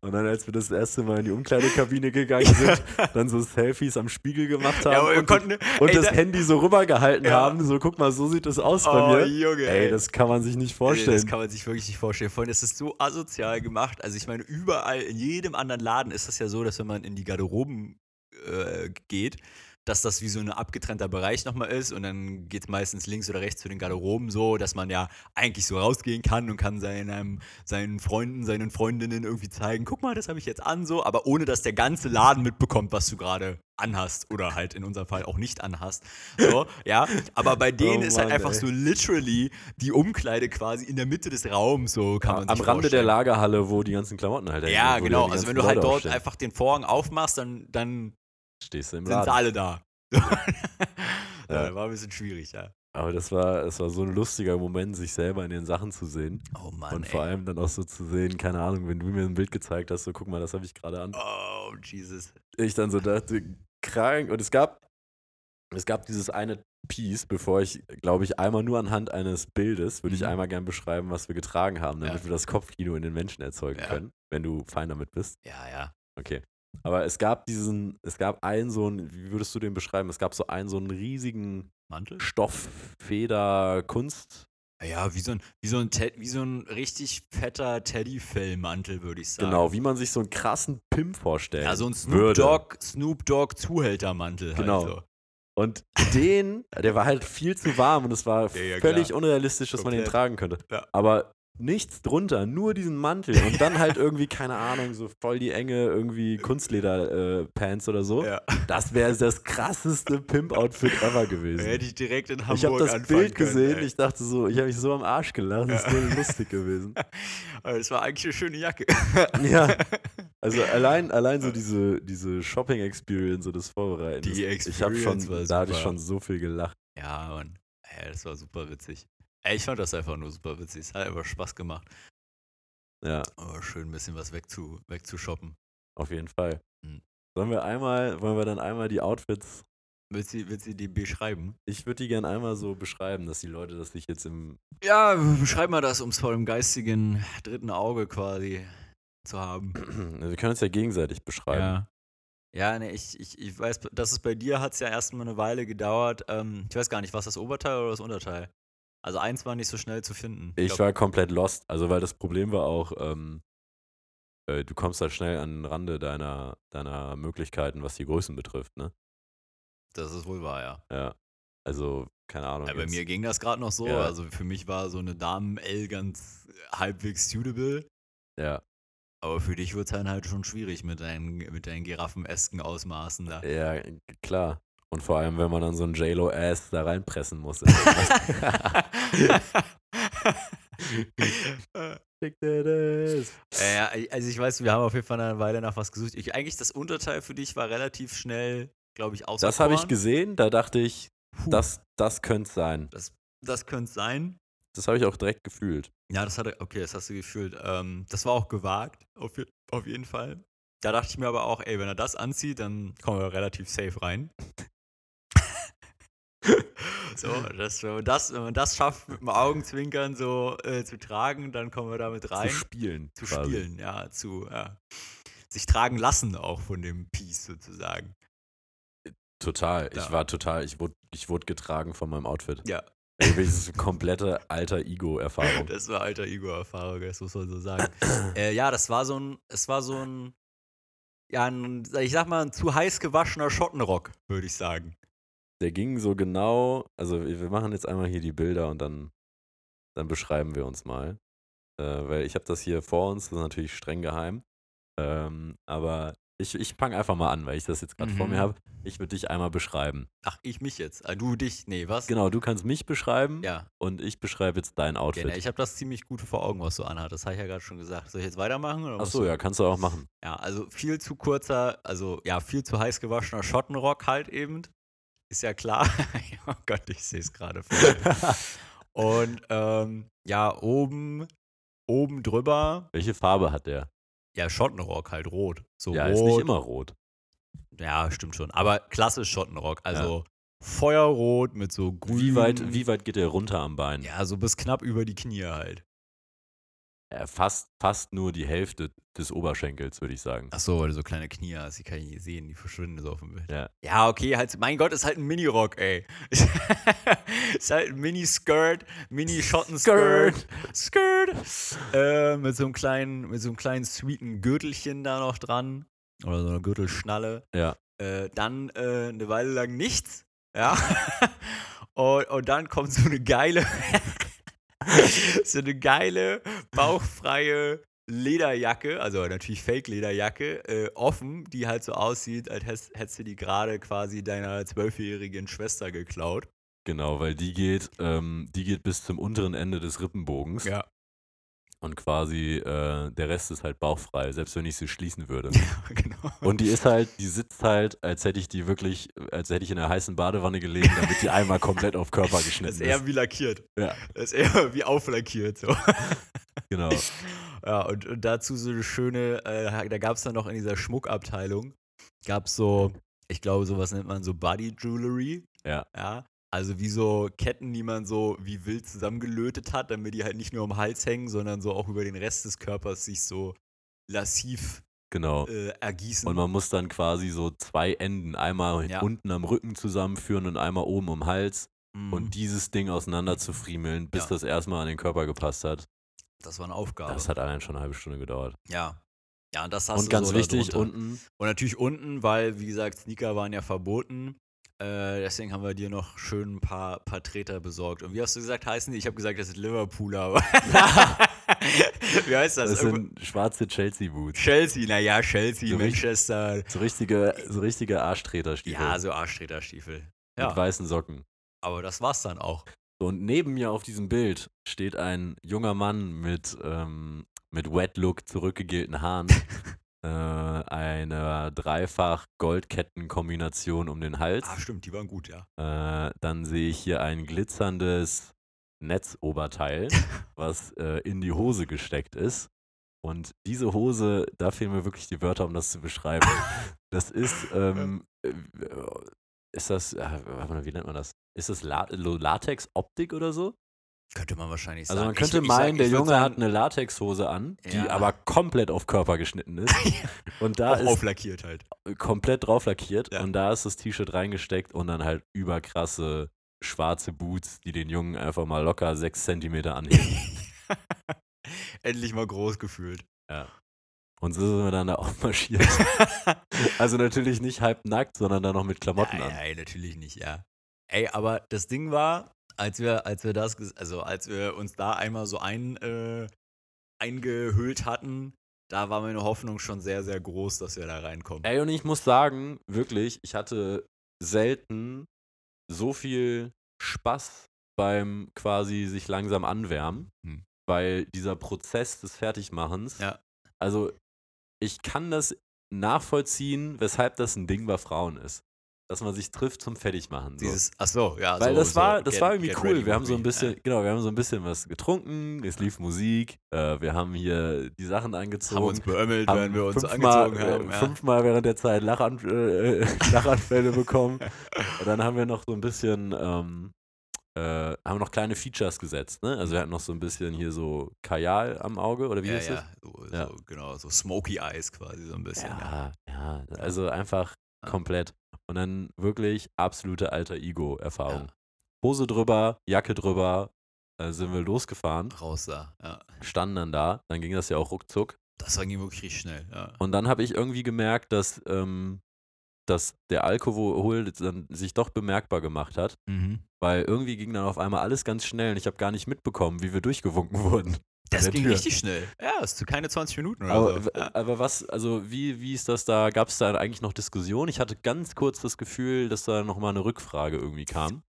Und dann, als wir das erste Mal in die Umkleidekabine gegangen (laughs) sind, dann so Selfies am Spiegel gemacht haben Ja, und, konnten, und ey, das da- Handy so rübergehalten Ja. haben. So, guck mal, so sieht das aus bei Oh, mir. Junge, ey, ey. das kann man sich nicht vorstellen. Das kann man sich wirklich nicht vorstellen. Vor allem, das ist so asozial gemacht. Also ich meine, überall, in jedem anderen Laden ist das ja so, dass wenn man in die Garderoben äh, geht, dass das wie so ein abgetrennter Bereich nochmal ist und dann geht es meistens links oder rechts zu den Garderoben so, dass man ja eigentlich so rausgehen kann und kann seinem, seinen Freunden, seinen Freundinnen irgendwie zeigen, guck mal, das habe ich jetzt an so, aber ohne dass der ganze Laden mitbekommt, was du gerade anhast oder halt in unserem Fall auch nicht anhast. So, (laughs) ja, aber bei denen Oh ist halt einfach ey. so literally die Umkleide quasi in der Mitte des Raums, so kann man Am Rande der vorstellen. Lagerhalle, wo die ganzen Klamotten halt hängen, Ja, die- genau. Also wenn du halt Leute dort aufstehen. einfach den Vorhang aufmachst, dann, dann stehst du im sind Laden. sie alle da. (laughs) (laughs) Ja. ja. War ein bisschen schwierig, ja. Aber das war, es war so ein lustiger Moment, sich selber in den Sachen zu sehen. Oh Mann, und ey. vor allem dann auch so zu sehen, keine Ahnung, wenn du mir ein Bild gezeigt hast, so guck mal, das habe ich gerade an. Oh, Jesus. Ich dann so dachte, krank. Und es gab, es gab dieses eine Piece, bevor ich, glaube ich, einmal nur anhand eines Bildes, würde ich Mhm. einmal gern beschreiben, was wir getragen haben, damit Ja. wir das Kopfkino in den Menschen erzeugen Ja. können, wenn du fein damit bist. Ja, ja. Okay. Aber es gab diesen, es gab einen so einen, wie würdest du den beschreiben? Es gab so einen so einen riesigen Mantel? Stofffeder-Kunst. Ja, wie so ein, wie so ein, Ted, wie so ein richtig fetter Teddyfellmantel, würde ich sagen. Genau, wie man sich so einen krassen Pimp vorstellt. Ja, so ein Snoop. Dogg, Snoop Dogg Zuhältermantel. Genau. Halt so. Und den, der war halt viel zu warm und es war Ja, ja, völlig klar. unrealistisch, dass man den Komplett. tragen könnte. Ja. Aber nichts drunter, nur diesen Mantel und dann halt irgendwie, keine Ahnung, so voll die enge irgendwie Kunstleder-Pants oder so. Ja. Das wäre das krasseste Pimp-Outfit ever gewesen. Hätte ich direkt in Hamburg Ich habe das Bild können, gesehen, ey. ich dachte so, ich habe mich so am Arsch gelacht, das ist so lustig gewesen. (laughs) Aber das war eigentlich eine schöne Jacke. (laughs) Ja, (laughs) also allein, allein so diese, diese Shopping-Experience und das Vorbereiten. Die das- ich habe schon, Experience da hatte ich schon so viel gelacht. Ja, Mann. Das war super witzig. Ey, ich fand das einfach nur super witzig. Es hat einfach Spaß gemacht. Ja, Aber schön ein bisschen was wegzu, wegzushoppen. auf jeden Fall. Mhm. Sollen wir einmal, wollen wir dann einmal die Outfits, Willst du, willst du die beschreiben? ich würde die gerne einmal so beschreiben, dass die Leute das sich jetzt im, Ja, beschreib mal das, um es vor dem geistigen dritten Auge quasi zu haben. (clears throat) wir können uns ja gegenseitig beschreiben. Ja. Ja, ne, ich, ich, ich weiß, dass es bei dir hat es ja erstmal eine Weile gedauert. Ähm, ich weiß gar nicht, was das Oberteil oder das Unterteil? Also eins war nicht so schnell zu finden. Ich glaub- war komplett lost, also weil das Problem war auch, ähm, äh, du kommst da schnell an den Rande deiner, deiner Möglichkeiten, was die Größen betrifft, ne? Das ist wohl wahr, ja. Ja. Also, keine Ahnung. Ja, bei mir ging das gerade noch so. Ja. Also für mich war so eine Damen-L ganz halbwegs suitable. Ja, Aber für dich wird es dann halt schon schwierig mit deinen, mit deinen giraffenesken Ausmaßen da. ja, klar. Und vor allem, wenn man dann so ein J-Lo-Ass da reinpressen muss. (laughs) Ja, also ich weiß, wir haben auf jeden Fall eine Weile nach was gesucht. Ich, eigentlich das Unterteil für dich war relativ schnell, glaube ich, außer Das habe ich gesehen, da dachte ich, Puh, das, das könnte es sein. das, das könnte es sein. Das habe ich auch direkt gefühlt. Ja, das hatte, okay, das hast du gefühlt. Ähm, das war auch gewagt, auf, auf jeden Fall. Da dachte ich mir aber auch, ey, wenn er das anzieht, dann kommen wir relativ safe rein. (laughs) so, das, wenn, man das, wenn man das schafft, mit dem Augenzwinkern so äh, zu tragen, dann kommen wir damit rein. Zu spielen. Zu quasi. spielen, ja, zu ja, sich tragen lassen auch von dem Piece sozusagen. Total. Ja. Ich war total, ich wurde, ich wurde getragen von meinem Outfit. Ja, Ey, Das ist eine komplette alter Ego-Erfahrung. das war alter Ego-Erfahrung, das muss man so sagen. (clears throat) äh, ja, das war so ein, es war so ein, ja, ein, ich sag mal, ein zu heiß gewaschener Schottenrock, würde ich sagen. Der ging so genau, also wir machen jetzt einmal hier die Bilder und dann, dann beschreiben wir uns mal. Äh, weil ich habe das hier vor uns, das ist natürlich streng geheim. Ähm, aber ich, ich fange einfach mal an, weil ich das jetzt gerade vor Mhm. mir habe. Ich würde dich einmal beschreiben. Ach, ich mich jetzt. Ah, du dich. Nee, was? Genau, du kannst mich beschreiben Ja, und ich beschreibe jetzt dein Outfit. genau. Ich habe das ziemlich gut vor Augen, was du anhat. Das habe ich ja gerade schon gesagt. Soll ich jetzt weitermachen? Oder Achso, du- ja, kannst du auch machen. Ja, also viel zu kurzer, also ja, viel zu heiß gewaschener Schottenrock halt eben. Ist ja klar. (laughs) oh Gott, ich sehe es gerade. Und ähm, ja, oben, oben drüber, Welche Farbe hat der? ja, Schottenrock halt rot. So ja, rot. ist nicht immer rot. Ja, stimmt schon. Aber klassisch Schottenrock. Also feuerrot mit so grün. Wie weit, wie weit geht der runter am Bein? Ja, so bis knapp über die Knie halt. Ja, fast, fast nur die Hälfte des Oberschenkels, würde ich sagen. Ach so, weil du so kleine Knie hast, die kann ich nicht sehen, die verschwinden so auf dem Bild. Ja. Ja, okay, halt, mein Gott, ist halt ein Mini-Rock, ey. (laughs) ist halt ein Mini-Skirt, Mini-Schottenskirt. Skirt. Äh, mit so einem kleinen, mit so einem kleinen sweeten Gürtelchen da noch dran. Oder so einer Gürtelschnalle. Ja. Äh, dann äh, eine Weile lang nichts. Ja. (laughs) und, und dann kommt so eine geile, (laughs) so eine geile, bauchfreie Lederjacke, also natürlich Fake-Lederjacke, äh, offen, die halt so aussieht, als hättest, hättest du die gerade quasi deiner zwölfjährigen Schwester geklaut. Genau, weil die geht, ähm, die geht bis zum unteren Ende des Rippenbogens Ja. Und quasi äh, der Rest ist halt bauchfrei, selbst wenn ich sie schließen würde. (laughs) genau. Und die ist halt, die sitzt halt, als hätte ich die wirklich, als hätte ich in einer heißen Badewanne gelegen, damit die einmal komplett auf Körper (laughs) das geschnitten ist ist. eher wie lackiert. Ja, Das ist eher wie auflackiert. So. (laughs) genau. Ja, und, und dazu so eine schöne, äh, da gab es dann noch in dieser Schmuckabteilung, gab es so, ich glaube, sowas nennt man so Body Jewelry. Ja. Ja. Also wie so Ketten, die man so wie wild zusammengelötet hat, damit die halt nicht nur am Hals hängen, sondern so auch über den Rest des Körpers sich so lassiv Genau. äh, ergießen. Und man muss dann quasi so zwei Enden, einmal Ja. unten am Rücken zusammenführen und einmal oben am Hals Mhm. und dieses Ding auseinander zu friemeln, bis Ja. das erstmal an den Körper gepasst hat. das war eine Aufgabe. Das hat allein schon eine halbe Stunde gedauert. ja. Ja, und das hast Und du ganz so wichtig, unten, Und natürlich unten, weil, wie gesagt, Sneaker waren ja verboten. Äh, deswegen haben wir dir noch schön ein paar, paar Treter besorgt. Und wie hast du gesagt, heißen die? Ich habe gesagt, das sind Liverpooler, aber. (laughs) wie heißt das? das sind schwarze Chelsea-Boots. Chelsea, naja, Chelsea, So richtig- Manchester. So richtige, so richtige Arschtreterstiefel. Ja, so Arschtreterstiefel. Mit Ja, weißen Socken. aber das war's dann auch. Und neben mir auf diesem Bild steht ein junger Mann mit, ähm, mit Wet-Look zurückgegelten Haaren, (laughs) äh, einer dreifach Goldketten-Kombination um den Hals. Ah, stimmt, die waren gut, ja. Äh, dann sehe ich hier ein glitzerndes Netzoberteil, (laughs) was äh, in die Hose gesteckt ist. Und diese Hose, da fehlen mir wirklich die Wörter, um das zu beschreiben. (laughs) Das ist, ähm, äh, ist das, äh, wie nennt man das? Ist das La Latex-Optik oder so? Könnte man wahrscheinlich Also sagen. man könnte Ich- ich sag- meinen, der Junge sagen, hat eine Latexhose an, die Ja. aber komplett auf Körper geschnitten ist. (laughs) Und da ist auflackiert halt. komplett drauf lackiert Ja. und da ist das T-Shirt reingesteckt und dann halt überkrasse schwarze Boots, die den Jungen einfach mal locker sechs Zentimeter anheben. (laughs) Endlich mal groß gefühlt. und so sind wir dann da aufmarschiert. (laughs) also natürlich nicht halb nackt, sondern dann noch mit Klamotten nein, an. nein, natürlich nicht, ja. Ey, aber das Ding war, als wir, als wir das, ges- also als wir uns da einmal so ein, äh, eingehüllt hatten, da war meine Hoffnung schon sehr, sehr groß, dass wir da reinkommen. Ey, und ich muss sagen, wirklich, ich hatte selten so viel Spaß beim quasi sich langsam anwärmen, Hm. weil dieser Prozess des Fertigmachens, Ja. also ich kann das nachvollziehen, weshalb das ein Ding bei Frauen ist. Dass man sich trifft zum Fertigmachen. So. Dieses, ach so, ja. Weil so, das war, so, das get- war irgendwie cool. Wir haben so ein bisschen, Ja. genau, wir haben so ein bisschen was getrunken, es lief Musik, äh, wir haben hier die Sachen angezogen. Haben uns beömmelt, haben während wir uns fünfmal, angezogen haben. äh, Ja. fünfmal während der Zeit Lachan äh, (laughs) Lachanfälle bekommen. (laughs) Und dann haben wir noch so ein bisschen, ähm, äh, haben noch kleine Features gesetzt. Ne? Also wir hatten noch so ein bisschen hier so Kajal am Auge, oder wie ja, ist das? ja, so, Ja. so, genau, so Smoky Eyes quasi so ein bisschen. Ja. Ja, also einfach komplett. Und dann wirklich absolute alter Ego-Erfahrung. Ja. Hose drüber, Jacke drüber, äh, sind wir losgefahren, Raus da, ja. standen dann da, dann ging das ja auch ruckzuck. Das ging wirklich schnell, ja. Und dann habe ich irgendwie gemerkt, dass, ähm, dass der Alkohol dann sich doch bemerkbar gemacht hat, Mhm. weil irgendwie ging dann auf einmal alles ganz schnell und ich habe gar nicht mitbekommen, wie wir durchgewunken (laughs) wurden. Das ging Tür. richtig schnell. Ja, es ist keine 20 Minuten oder Aber, so. Aber was, also wie, wie ist das da? Gab es da eigentlich noch Diskussion? Ich hatte ganz kurz das Gefühl, dass da nochmal eine Rückfrage irgendwie kam.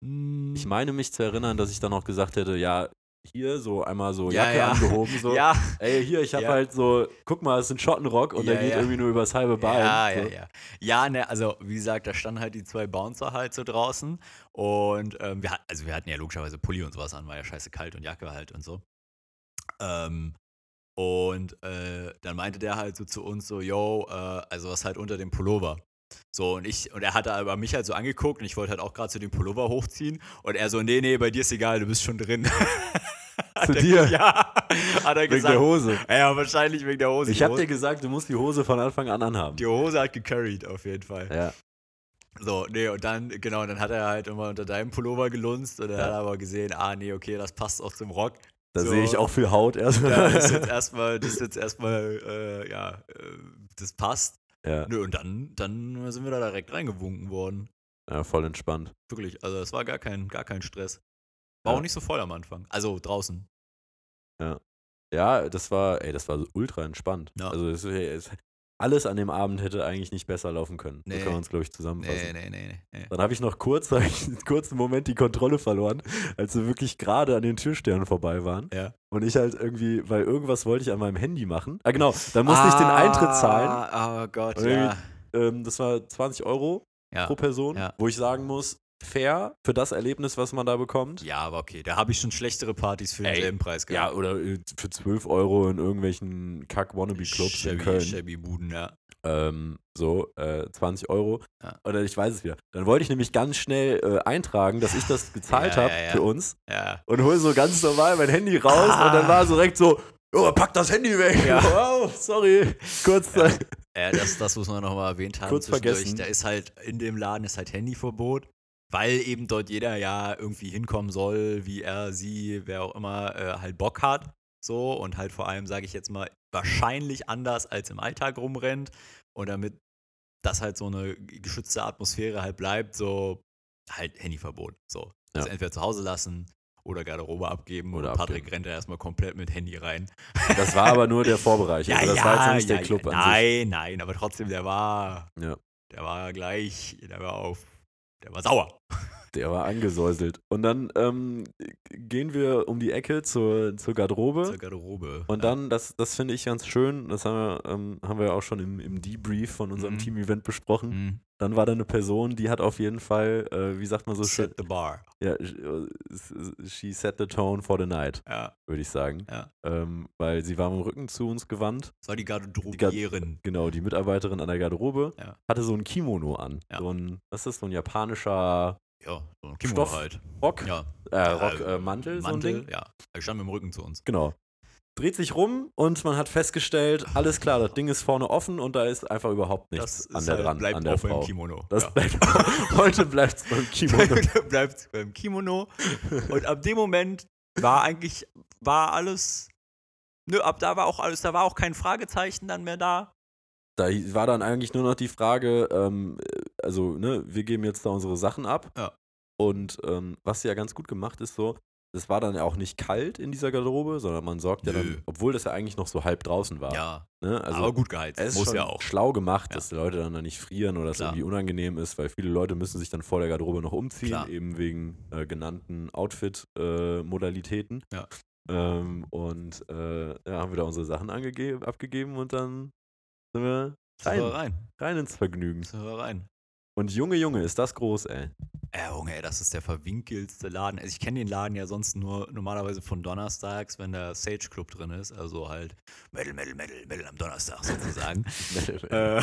Ich Hm. meine mich zu erinnern, dass ich dann auch gesagt hätte, ja, hier so einmal so Ja, Jacke ja. angehoben, so. (laughs) Ja, Ey, hier, ich habe Ja. halt so, guck mal, es ist ein Schottenrock und der geht irgendwie nur übers halbe Bein. ja, so. ja, ja. Ja, ne, also wie gesagt, da standen halt die zwei Bouncer halt so draußen und ähm, wir, also wir hatten ja logischerweise Pulli und sowas an, war ja scheiße kalt und Jacke halt und so. Ähm, und äh, dann meinte der halt so zu uns so, yo, äh, also was halt unter dem Pullover. So, und ich, und er hat aber mich halt so angeguckt und ich wollte halt auch gerade zu dem Pullover hochziehen. Und er so, nee, nee, bei dir ist egal, du bist schon drin. (laughs) Zu er, dir? (laughs) Ja, hat er Wegen gesagt. der Hose. Ja, wahrscheinlich wegen der Hose. Ich habe dir gesagt, du musst die Hose von Anfang an anhaben. die Hose hat gecarried, auf jeden Fall. Ja. So, nee, und dann, genau, dann hat er halt immer unter deinem Pullover gelunzt und dann Ja. hat er aber gesehen, ah, nee, okay, das passt auch zum Rock. Da So. sehe ich auch viel Haut erstmal. Ja, das ist jetzt (laughs) erstmal, das ist jetzt erstmal, äh, ja, äh, das passt. ja. Nö, und dann, dann sind wir da direkt reingewunken worden. ja, voll entspannt. Wirklich, also es war gar kein, gar kein Stress. War Ja. auch nicht so voll am Anfang. Also draußen. Ja, das war, ey, das war ultra entspannt. Ja. Also es, es, alles an dem Abend hätte eigentlich nicht besser laufen können. Nee. So kann man es, glaube ich, zusammenfassen. Nee, nee, nee. Dann habe ich noch kurz, (laughs) ich einen kurzen Moment die Kontrolle verloren, als wir wirklich gerade an den Türsternen vorbei waren. Ja. Und ich halt irgendwie, weil irgendwas wollte ich an meinem Handy machen. Ah, genau, dann musste ich den Eintritt zahlen. Ah, oh Gott, ja. Ähm, das war 20 Euro Ja. pro Person, Ja. wo ich sagen muss, fair für das Erlebnis, was man da bekommt. ja, aber okay, da habe ich schon schlechtere Partys für denselben Preis Ja, gehabt. oder äh, für 12 Euro in irgendwelchen Kack-Wannabe-Clubs in Köln. Shabby Buden, ja. Ähm, so, äh, 20 Euro. Ja. Oder ich weiß es wieder. Dann wollte ich nämlich ganz schnell äh, eintragen, dass ich das (laughs) gezahlt Ja, habe ja, ja. für uns. Ja, Und hol so ganz normal mein Handy raus Ah. und dann war so direkt so, oh, pack das Handy weg. Ja. (laughs) Wow, sorry. Kurz. Ja. Ja, das, das muss man nochmal erwähnt haben. Kurz vergessen. Da ist halt, in dem Laden ist halt Handyverbot, weil eben dort jeder ja irgendwie hinkommen soll, wie er, sie, wer auch immer äh, halt Bock hat. So und halt vor allem, sage ich jetzt mal, wahrscheinlich anders als im Alltag rumrennt. Und damit das halt so eine geschützte Atmosphäre halt bleibt, so halt Handyverbot. So. Also Ja. entweder zu Hause lassen oder Garderobe abgeben. Oder und Patrick abgeben. rennt da erstmal komplett mit Handy rein. Das war aber nur der Vorbereich. (laughs) also das war jetzt nicht der Club ja, an sich. Nein, nein, aber trotzdem, der war, Ja. der war gleich, der war auf, der war sauer. Der war angesäuselt. Und dann ähm, gehen wir um die Ecke zur, zur Garderobe. Zur Garderobe. Und dann, das, das finde ich ganz schön, das haben wir, ähm, haben wir ja auch schon im, im Debrief von unserem Mhm. Team-Event besprochen. Mhm. Dann war da eine Person, die hat auf jeden Fall, äh, wie sagt man so schön, Set the bar. ja, äh, she set the tone for the night, Ja, würde ich sagen. ja. Ähm, weil sie war mit dem Rücken zu uns gewandt. Das war die Gard- Garderobierin. Genau, die Mitarbeiterin an der Garderobe Ja. hatte so ein Kimono an. Ja. So ein, was ist das, so ein japanischer Ja, so ein Kimono Stoff. halt. Rock, Ja. äh, Rock, äh, Mantel, so ein Ding. ja. Er stand mit dem Rücken zu uns. Genau. Dreht sich rum und man hat festgestellt, alles klar, das Ding ist vorne offen und da ist einfach überhaupt nichts Das an der halt, dran, bleibt an der auch Frau. beim Kimono. Das ja. bleibt (laughs) heute bleibt es beim (laughs) Kimono. bleibt beim Kimono. Und ab dem Moment war eigentlich, war alles, nö, ab da war auch alles, da war auch kein Fragezeichen dann mehr da. Da war dann eigentlich nur noch die Frage, ähm, also, ne, wir geben jetzt da unsere Sachen ab. Ja. Und ähm, was ja ganz gut gemacht ist, so, es war dann ja auch nicht kalt in dieser Garderobe, sondern man sorgt ja Nö. dann, obwohl das ja eigentlich noch so halb draußen war. Ja, Ne? Also, aber gut geheizt. es ist Muss schon ja auch. schlau gemacht, Ja. dass die Leute dann da nicht frieren oder es Klar. irgendwie unangenehm ist, weil viele Leute müssen sich dann vor der Garderobe noch umziehen, Klar. eben wegen äh, genannten Outfit-Modalitäten. Ja. Ähm, und äh, ja, haben wir da unsere Sachen abgegeben und dann sind wir rein, Rein. rein. rein ins Vergnügen. Sind wir rein. Und Junge, Junge, ist das groß, ey. Äh, Junge, ey, das ist der verwinkelste Laden. Also ich kenne den Laden ja sonst nur normalerweise von donnerstags, wenn der Sage Club drin ist. Also halt Metal, Metal, Metal, Metal am Donnerstag sozusagen. (laughs) äh,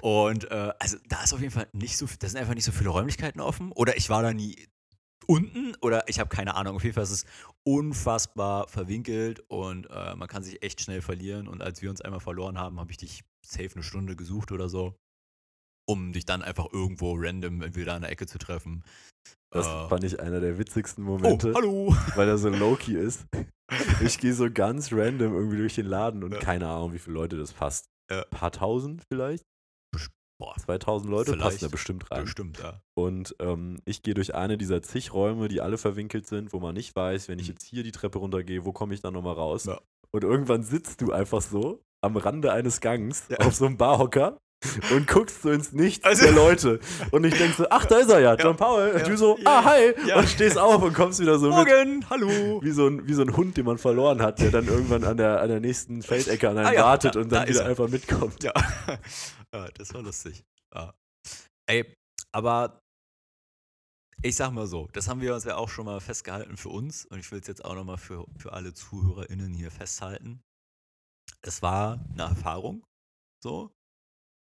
und äh, also da ist auf jeden Fall nicht so, da sind einfach nicht so viele Räumlichkeiten offen. Oder ich war da nie unten oder ich habe keine Ahnung. Auf jeden Fall ist es unfassbar verwinkelt und äh, man kann sich echt schnell verlieren. Und als wir uns einmal verloren haben, habe ich dich safe eine Stunde gesucht oder so, um dich dann einfach irgendwo random wieder an der Ecke zu treffen. Das Äh, fand ich einer der witzigsten oh, Momente, hallo! weil er so low-key ist. (laughs) Ich gehe so ganz random irgendwie durch den Laden und Ja. keine Ahnung, wie viele Leute das passt. Ja. Paar tausend vielleicht? Boah, 2000 Leute passen da bestimmt rein. bestimmt, ja. Und ähm, ich gehe durch eine dieser zig Räume, die alle verwinkelt sind, wo man nicht weiß, wenn ich Mhm. jetzt hier die Treppe runtergehe, wo komme ich dann nochmal raus? Ja. Und irgendwann sitzt du einfach so am Rande eines Gangs Ja. auf so einem Barhocker und guckst so ins Nichts Also- der Leute. Und ich denk so, ach, da ist er ja, John Paul. Ja. Du so, Ja. ah, hi. Ja. Und stehst auf und kommst wieder so mit. Morgen, hallo! Wie so, ein, wie so ein Hund, den man verloren hat, der dann irgendwann an der, an der nächsten (laughs) Feldecke an einem Ah ja, wartet da- und da dann ist wieder er. einfach mitkommt. Ja. Ja, das war lustig. Ja. Ey, aber ich sag mal so, das haben wir uns ja auch schon mal festgehalten für uns und ich will es jetzt auch nochmal für, für alle ZuhörerInnen hier festhalten. Es war eine Erfahrung, so.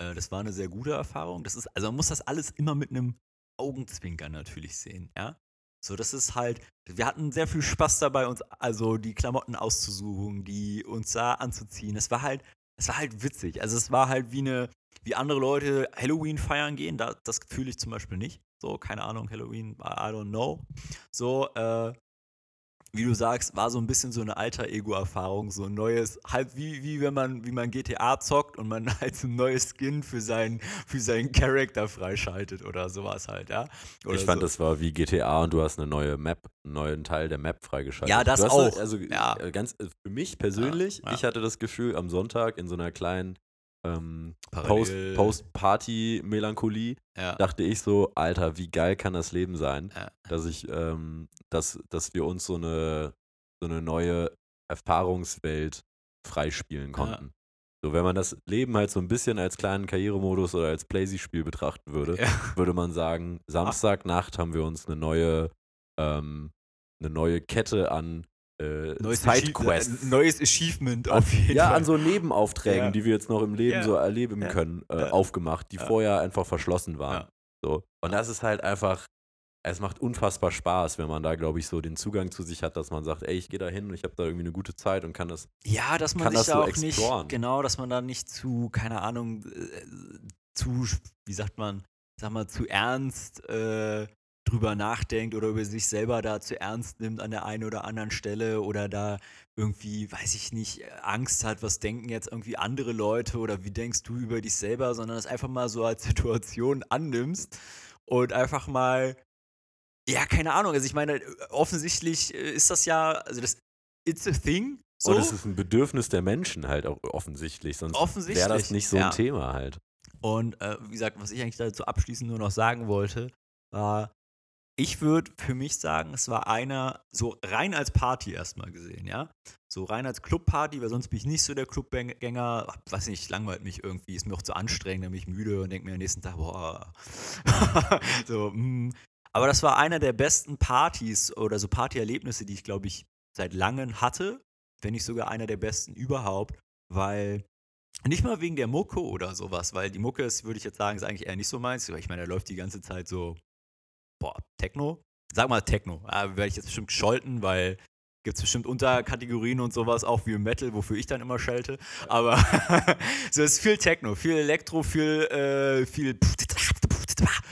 Äh, das war eine sehr gute Erfahrung. Das ist, also man muss das alles immer mit einem Augenzwinkern natürlich sehen, ja. So, das ist halt, wir hatten sehr viel Spaß dabei, uns also die Klamotten auszusuchen, die uns da anzuziehen. Es war halt, es war halt witzig. Also es war halt wie eine, wie andere Leute Halloween feiern gehen. Da, das fühle ich zum Beispiel nicht. So, keine Ahnung, Halloween, I don't know. So, äh, wie du sagst, war so ein bisschen so eine Alter-Ego-Erfahrung, so ein neues, halt wie, wie wenn man, wie man GTA zockt und man (laughs) halt so ein neues Skin für seinen, für seinen Charakter freischaltet oder sowas halt, ja. Oder ich fand, so. das war wie GTA und du hast eine neue Map, einen neuen Teil der Map freigeschaltet. Ja, das auch. Also Ja. äh, ganz äh, für mich persönlich, Ja, ja. ich hatte das Gefühl am Sonntag in so einer kleinen ähm, Parallel- Post- Post-Party-Melancholie ja. dachte ich so, Alter, wie geil kann das Leben sein, Ja. dass ich, ähm, dass, dass wir uns so eine, so eine neue Erfahrungswelt freispielen konnten. So, wenn man das Leben halt so ein bisschen als kleinen Karrieremodus oder als Playsy-Spiel betrachten würde, Ja. (laughs) würde man sagen, Samstagnacht haben wir uns eine neue, ähm, eine neue Kette an äh, Neues Sidequests. Achie- Neues Achievement auf jeden ja, Fall. an so Nebenaufträgen, Ja. die wir jetzt noch im Leben Ja. so erleben Ja. können, äh, Ja. aufgemacht, die Ja. vorher einfach verschlossen waren. Ja. So. Und das ist halt einfach, es macht unfassbar Spaß, wenn man da, glaube ich, so den Zugang zu sich hat, dass man sagt, ey, ich gehe da hin und ich habe da irgendwie eine gute Zeit und kann das. Ja, dass man kann sich das da so auch exploren. nicht, genau, dass man da nicht zu, keine Ahnung, äh, zu, wie sagt man, sag mal, zu ernst äh, drüber nachdenkt oder über sich selber da zu ernst nimmt an der einen oder anderen Stelle oder da irgendwie, weiß ich nicht, Angst hat, was denken jetzt irgendwie andere Leute oder wie denkst du über dich selber, sondern es einfach mal so als (laughs) Situation annimmst und einfach mal, ja, keine Ahnung, also ich meine, offensichtlich äh, ist das ja, also das, it's a thing, so. Und es ist ein Bedürfnis der Menschen halt auch offensichtlich, sonst wäre das nicht so ja. ein Thema halt. Und äh, wie gesagt, was ich eigentlich dazu abschließend nur noch sagen wollte, war, ich würde für mich sagen, es war einer, so rein als Party erstmal gesehen, ja. So rein als Clubparty, weil sonst bin ich nicht so der Clubgänger, weiß nicht, langweilt mich irgendwie, ist mir auch zu anstrengend, dann bin ich müde und denke mir am nächsten Tag, boah. (laughs) so, mm. Aber das war einer der besten Partys oder so Partyerlebnisse, die ich, glaube ich, seit langem hatte, wenn nicht sogar einer der besten überhaupt, weil nicht mal wegen der Mucke oder sowas, weil die Mucke ist, würde ich jetzt sagen, ist eigentlich eher nicht so meins. Ich meine, da läuft die ganze Zeit so, boah, Techno? Sag mal Techno. Ah, werde ich jetzt bestimmt gescholten, weil gibt es bestimmt Unterkategorien und sowas, auch wie Metal, wofür ich dann immer schelte. Aber (laughs) so es ist viel Techno, viel Elektro, viel, äh, viel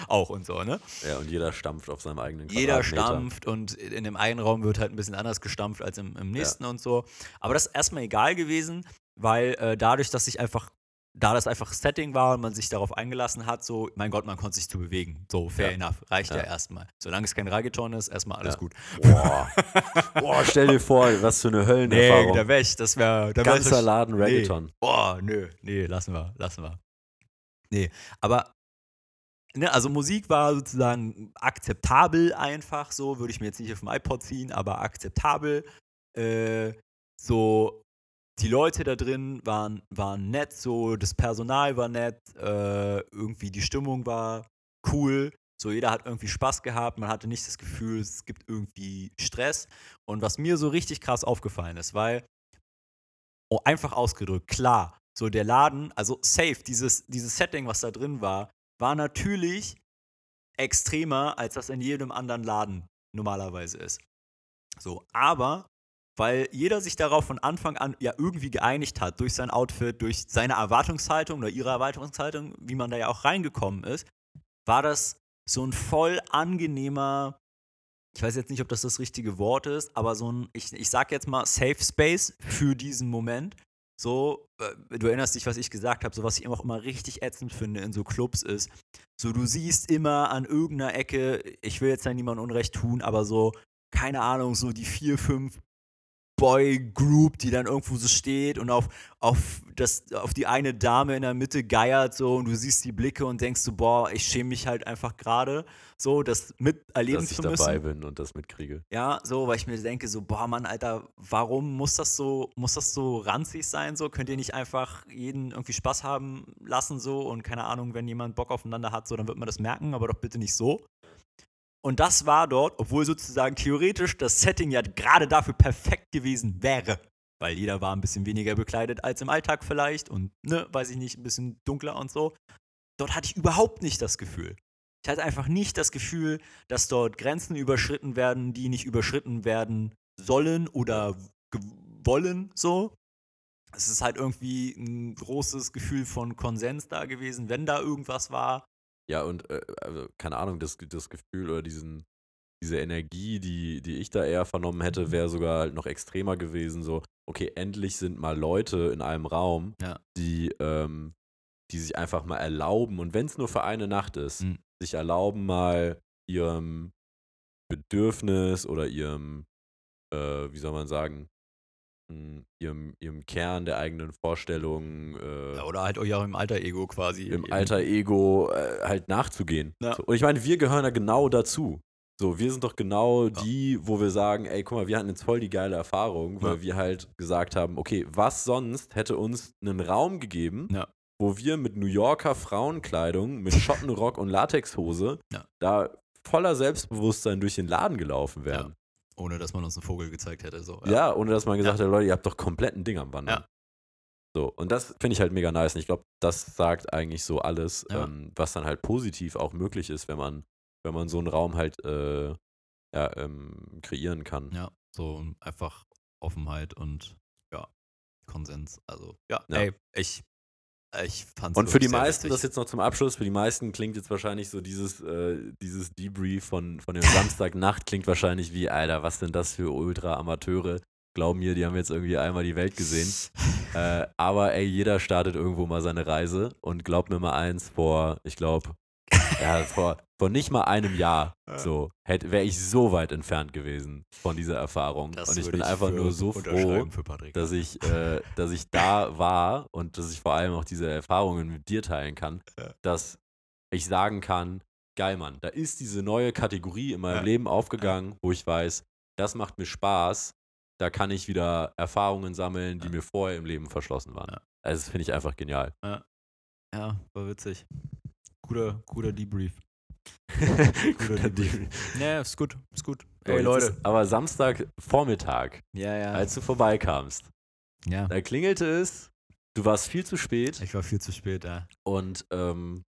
auch und so, ne? Ja, und jeder stampft auf seinem eigenen Jeder stampft und in dem einen Raum wird halt ein bisschen anders gestampft als im, im nächsten und so. Aber das ist erstmal egal gewesen, weil äh, dadurch, dass ich einfach, da das einfach Setting war und man sich darauf eingelassen hat, so, mein Gott, man konnte sich zu bewegen. So, fair Ja. enough. Reicht ja, Ja. erstmal. Solange es kein Reggaeton ist, erstmal alles Ja. gut. Boah. (laughs) Boah, stell dir vor, was für eine Nee, Höllenerfahrung. da wäre ich, das wäre. Da wär Ganzer ich- Laden Reggaeton. Nee. Boah, nö, nee, lassen wir, lassen wir. Nee, aber, ne, also Musik war sozusagen akzeptabel einfach, so würde ich mir jetzt nicht auf dem iPod ziehen, aber akzeptabel. Äh, so, die Leute da drin waren, waren nett, so, das Personal war nett, äh, irgendwie die Stimmung war cool. So, jeder hat irgendwie Spaß gehabt, man hatte nicht das Gefühl, es gibt irgendwie Stress. Und was mir so richtig krass aufgefallen ist, weil oh, einfach ausgedrückt, klar, so der Laden, also safe, dieses, dieses Setting, was da drin war, war natürlich extremer, als das in jedem anderen Laden normalerweise ist. So, aber weil jeder sich darauf von Anfang an ja irgendwie geeinigt hat, durch sein Outfit, durch seine Erwartungshaltung oder ihre Erwartungshaltung, wie man da ja auch reingekommen ist, war das so ein voll angenehmer, ich weiß jetzt nicht, ob das das richtige Wort ist, aber so ein, ich, ich sag jetzt mal, Safe Space für diesen Moment. So, äh, du erinnerst dich, was ich gesagt habe, so was ich auch immer richtig ätzend finde in so Clubs ist, so du siehst immer an irgendeiner Ecke, ich will jetzt ja niemandem Unrecht tun, aber so, keine Ahnung, so die vier, fünf Boy Group, die dann irgendwo so steht und auf, auf, das, auf die eine Dame in der Mitte geiert so und du siehst die Blicke und denkst so, boah, ich schäme mich halt einfach gerade, so das miterleben dass ich zu dabei müssen. bin und das mitkriege. Ja, so, weil ich mir denke, so, boah, Mann, Alter, warum muss das so, muss das so ranzig sein? So, könnt ihr nicht einfach jeden irgendwie Spaß haben lassen, so und keine Ahnung, wenn jemand Bock aufeinander hat, so, dann wird man das merken, aber doch bitte nicht so. Und das war dort, obwohl sozusagen theoretisch das Setting ja gerade dafür perfekt gewesen wäre. weil jeder war ein bisschen weniger bekleidet als im Alltag vielleicht und, ne, weiß ich nicht, ein bisschen dunkler und so. Dort hatte ich überhaupt nicht das Gefühl. Ich hatte einfach nicht das Gefühl, dass dort Grenzen überschritten werden, die nicht überschritten werden sollen oder wollen, so. Es ist halt irgendwie ein großes Gefühl von Konsens da gewesen, wenn da irgendwas war. Ja, und äh, also, keine Ahnung, das, das Gefühl oder diesen, diese Energie, die, die ich da eher vernommen hätte, Mhm. wäre sogar halt noch extremer gewesen. So, okay, endlich sind mal Leute in einem Raum, Ja. die, ähm, die sich einfach mal erlauben, und wenn es nur für eine Nacht ist, Mhm. sich erlauben, mal ihrem Bedürfnis oder ihrem, äh, wie soll man sagen, ihrem, ihrem Kern der eigenen Vorstellungen, äh, Ja, oder halt eurem alter Ego quasi. im eben. alter Ego äh, halt nachzugehen. Ja. So, und ich meine, wir gehören da genau dazu. So, wir sind doch genau Ja. die, wo wir sagen, ey, guck mal, wir hatten jetzt voll die geile Erfahrung, weil wir halt gesagt haben, okay, was sonst hätte uns einen Raum gegeben, wo wir mit New Yorker Frauenkleidung, mit Schottenrock und Latexhose da voller Selbstbewusstsein durch den Laden gelaufen wären. Ohne dass man uns einen Vogel gezeigt hätte. So. Ja, ohne dass man gesagt Ja. hat, Leute, ihr habt doch komplett ein Ding am Wandern. Ja. So, und das finde ich halt mega nice. Und ich glaube, das sagt eigentlich so alles, Ja. ähm, was dann halt positiv auch möglich ist, wenn man, wenn man so einen Raum halt äh, ja, ähm, kreieren kann. Ja, so einfach Offenheit und ja, Konsens. Also, ja, Ja. ey, ich, ich fand's Und für die meisten, das jetzt noch zum Abschluss, für die meisten klingt jetzt wahrscheinlich so dieses, äh, dieses Debrief von, von dem Samstagnacht klingt wahrscheinlich wie, Alter, was sind das für Ultra-Amateure? Glauben mir, die haben jetzt irgendwie einmal die Welt gesehen. Äh, aber ey, jeder startet irgendwo mal seine Reise und glaubt mir mal eins, vor, ich glaube, (laughs) ja, vor, vor nicht mal einem Jahr Ja. so, wäre ich so weit entfernt gewesen von dieser Erfahrung. Das und ich bin einfach für- nur so froh, dass ich, äh, dass ich da war und dass ich vor allem auch diese Erfahrungen mit dir teilen kann, Ja. dass ich sagen kann, geil Mann, da ist diese neue Kategorie in meinem Ja. Leben aufgegangen, wo ich weiß, das macht mir Spaß, da kann ich wieder Erfahrungen sammeln, die Ja. mir vorher im Leben verschlossen waren. Ja. Also das finde ich einfach genial. ja, war witzig. Guter, guter Debrief. (laughs) Guter Deal. Ja, ist gut, ist gut. Ey, Leute. Ist aber Samstagvormittag, Ja, ja. als du vorbeikamst, ja. da klingelte es, du warst viel zu spät Ich war viel zu spät, ja. und ähm,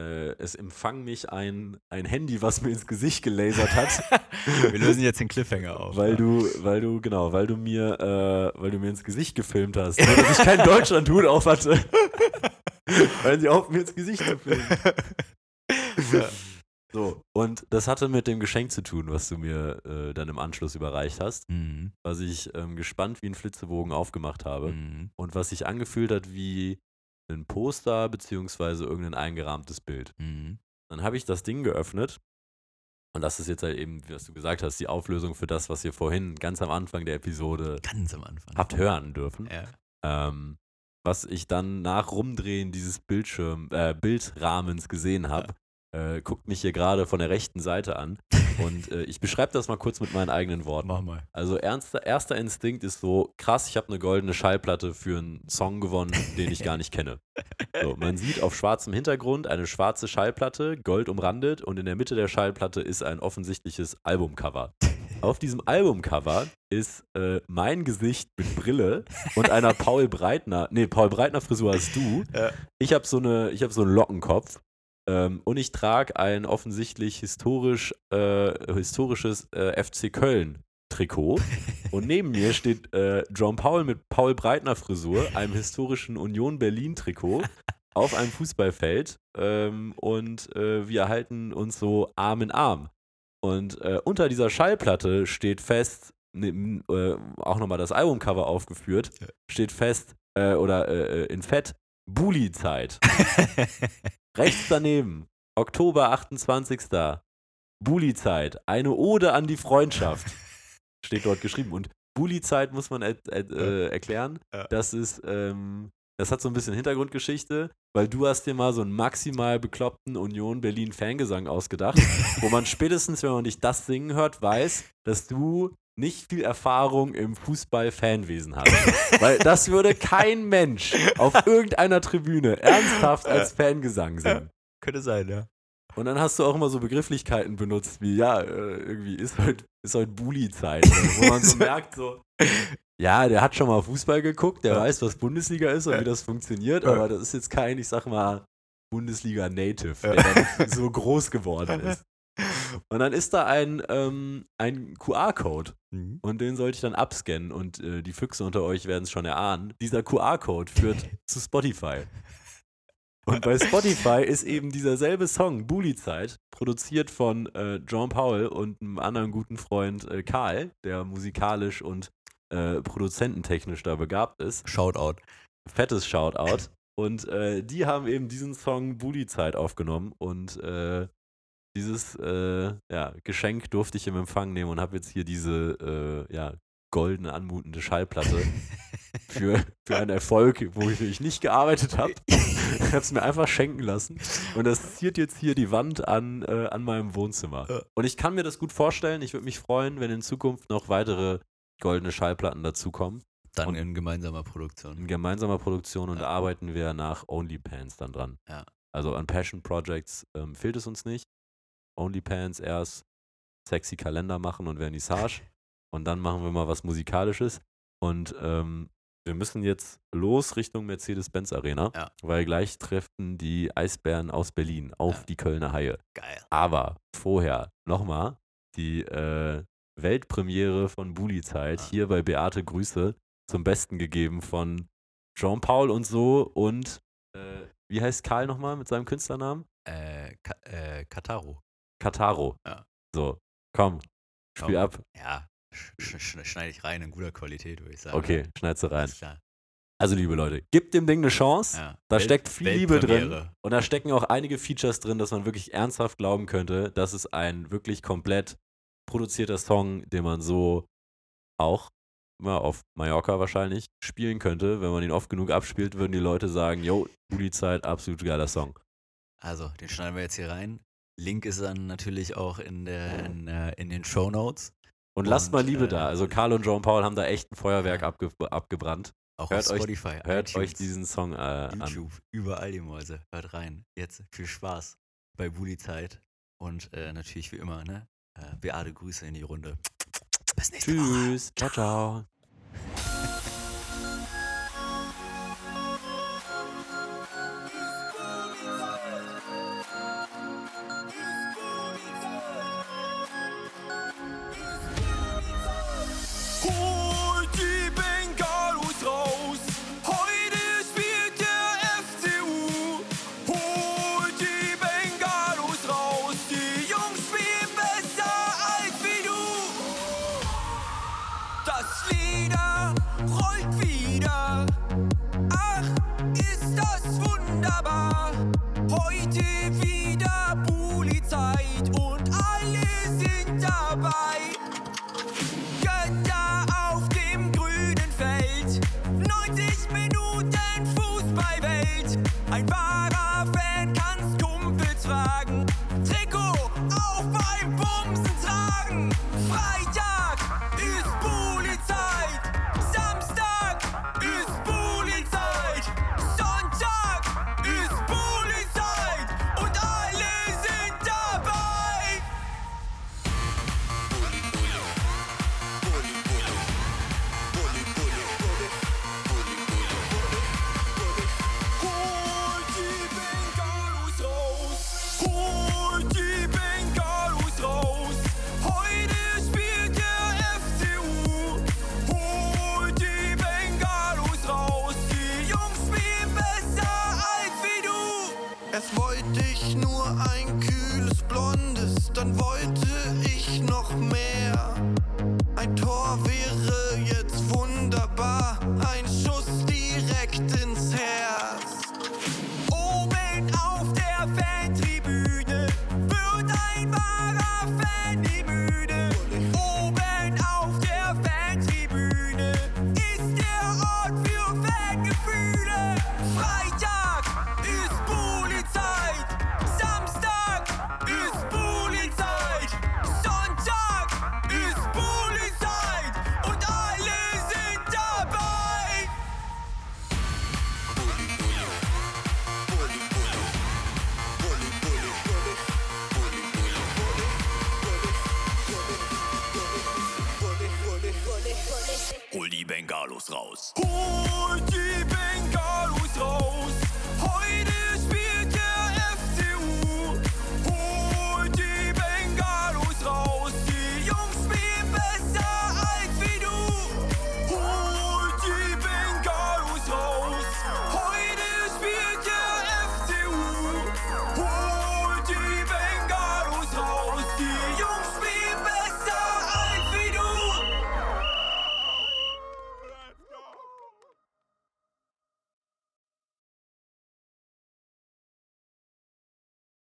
äh, es empfang mich ein, ein Handy, was mir ins Gesicht gelasert hat, (laughs) Wir lösen jetzt den Cliffhanger auf. weil ja. du, weil du, genau, weil du mir, äh, weil du mir ins Gesicht gefilmt hast, nur dass ich keinen Deutschland-Hut auf hatte. (laughs) (laughs) weil sie auf mir ins Gesicht zu filmen. (laughs) Ja. So, und das hatte mit dem Geschenk zu tun, was du mir äh, dann im Anschluss überreicht hast, Mhm. was ich ähm, gespannt wie ein Flitzebogen aufgemacht habe Mhm. und was sich angefühlt hat wie ein Poster beziehungsweise irgendein eingerahmtes Bild. Mhm. Dann habe ich das Ding geöffnet und das ist jetzt halt eben, was du gesagt hast, die Auflösung für das, was ihr vorhin ganz am Anfang der Episode Ganz am Anfang. habt hören dürfen. Ja. Ähm, was ich dann nach Rumdrehen dieses Bildschirm, äh, Bildrahmens gesehen habe, äh, guckt mich hier gerade von der rechten Seite an. (laughs) Und äh, ich beschreibe das mal kurz mit meinen eigenen Worten. Mach mal. Also ernster, erster Instinkt ist so, krass, ich habe eine goldene Schallplatte für einen Song gewonnen, den ich gar nicht kenne. So, man sieht auf schwarzem Hintergrund eine schwarze Schallplatte, gold umrandet und in der Mitte der Schallplatte ist ein offensichtliches Albumcover. Auf diesem Albumcover ist äh, mein Gesicht mit Brille und einer Paul Breitner, nee, Paul Breitner Frisur hast du. Ja. Ich habe so, eine, ich hab so einen Lockenkopf ähm, und ich trage ein offensichtlich historisch, äh, historisches äh, FC Köln Trikot. (laughs) Und neben mir steht äh, John Paul mit Paul Breitner Frisur, einem historischen Union Berlin Trikot, (laughs) auf einem Fußballfeld. Ähm, und äh, wir halten uns so Arm in Arm. Und äh, unter dieser Schallplatte steht fest, ne, äh, auch nochmal das Albumcover aufgeführt, steht fest, äh, oder äh, in Fett, Bulli-Zeit. (laughs) Rechts daneben, Oktober 28. Bulli-Zeit, eine Ode an die Freundschaft. (laughs) Steht dort geschrieben. Und Bulli-Zeit muss man er, äh, erklären. Das ist, ähm, das hat so ein bisschen Hintergrundgeschichte, weil du hast dir mal so einen maximal bekloppten Union Berlin Fangesang ausgedacht, wo man (laughs) spätestens, wenn man dich das singen hört, weiß, dass du nicht viel Erfahrung im Fußball-Fanwesen hast. (laughs) weil das würde kein Mensch auf irgendeiner Tribüne ernsthaft als Fangesang singen. Könnte sein, ja. Und dann hast du auch immer so Begrifflichkeiten benutzt, wie, ja, äh, irgendwie ist heute, ist heute Bulli-Zeit. Wo man so (laughs) merkt, so, Ja, der hat schon mal Fußball geguckt, der Ja. weiß, was Bundesliga ist und Ja. wie das funktioniert, Ja. aber das ist jetzt kein, ich sag mal, Bundesliga-Native, der dann so groß geworden (laughs) ist. Und dann ist da ein, ähm, ein QR-Code Mhm. und den sollte ich dann abscannen und äh, die Füchse unter euch werden es schon erahnen. Dieser QR-Code führt (laughs) zu Spotify. Und bei Spotify ist eben dieser selbe Song, Bully-Zeit, produziert von äh, John Powell und einem anderen guten Freund äh, Karl, der musikalisch und äh, produzententechnisch da begabt ist. Shoutout. Fettes Shoutout. Und äh, die haben eben diesen Song Bully-Zeit aufgenommen und äh, dieses äh, ja, Geschenk durfte ich im Empfang nehmen und habe jetzt hier diese äh, ja, golden anmutende Schallplatte (laughs) für, für einen Erfolg, wo ich, ich nicht gearbeitet habe. Ich habe es mir einfach schenken lassen. Und das ziert jetzt hier die Wand an, äh, an meinem Wohnzimmer. Und ich kann mir das gut vorstellen. Ich würde mich freuen, wenn in Zukunft noch weitere goldene Schallplatten dazukommen. Dann Und- in gemeinsamer Produktion. In gemeinsamer Produktion und Ja. arbeiten wir nach OnlyPants dann dran. Ja. Also an Passion Projects ähm, fehlt es uns nicht. OnlyPants erst sexy Kalender machen und Vernissage. (laughs) Und dann machen wir mal was Musikalisches. Und ähm, wir müssen jetzt los Richtung Mercedes-Benz Arena, Ja. weil gleich treffen die Eisbären aus Berlin auf Ja. die Kölner Haie. Geil. Aber vorher nochmal die äh, Weltpremiere von Bully-Zeit Ah. hier bei Beate Grüße zum Besten gegeben von Jean-Paul und so und äh, wie heißt Karl nochmal mit seinem Künstlernamen? Äh, Ka äh, Kataro. Kataro. Ja. So, komm, spiel Komm. ab. Ja, sch sch sch schneide ich rein in guter Qualität, würde ich sagen. Okay, schneid's rein. Alles klar. Also, liebe Leute, gebt dem Ding eine Chance. Ja. Da Welt- steckt viel Liebe drin. Und da stecken auch einige Features drin, dass man wirklich ernsthaft glauben könnte, dass es ein wirklich komplett produzierter Song, den man so auch mal auf Mallorca wahrscheinlich spielen könnte. Wenn man ihn oft genug abspielt, würden die Leute sagen, yo, Bulli-Zeit, absolut geiler Song. Also, den schneiden wir jetzt hier rein. Link ist dann natürlich auch in, der, in, äh, in den Show Notes. Und lasst Und, mal Liebe äh, da. Also Karl und Jean Paul haben da echt ein Feuerwerk abge abgebrannt. Auch Hört auf euch- Spotify. Hört euch diesen Song äh, an. YouTube, überall die Mäuse. Hört rein. Jetzt viel Spaß bei Bully Zeit. Und äh, natürlich wie immer, ne? Äh, Beate Grüße in die Runde. Bis nächste Woche. Tschüss. Ciao, ciao. (laughs)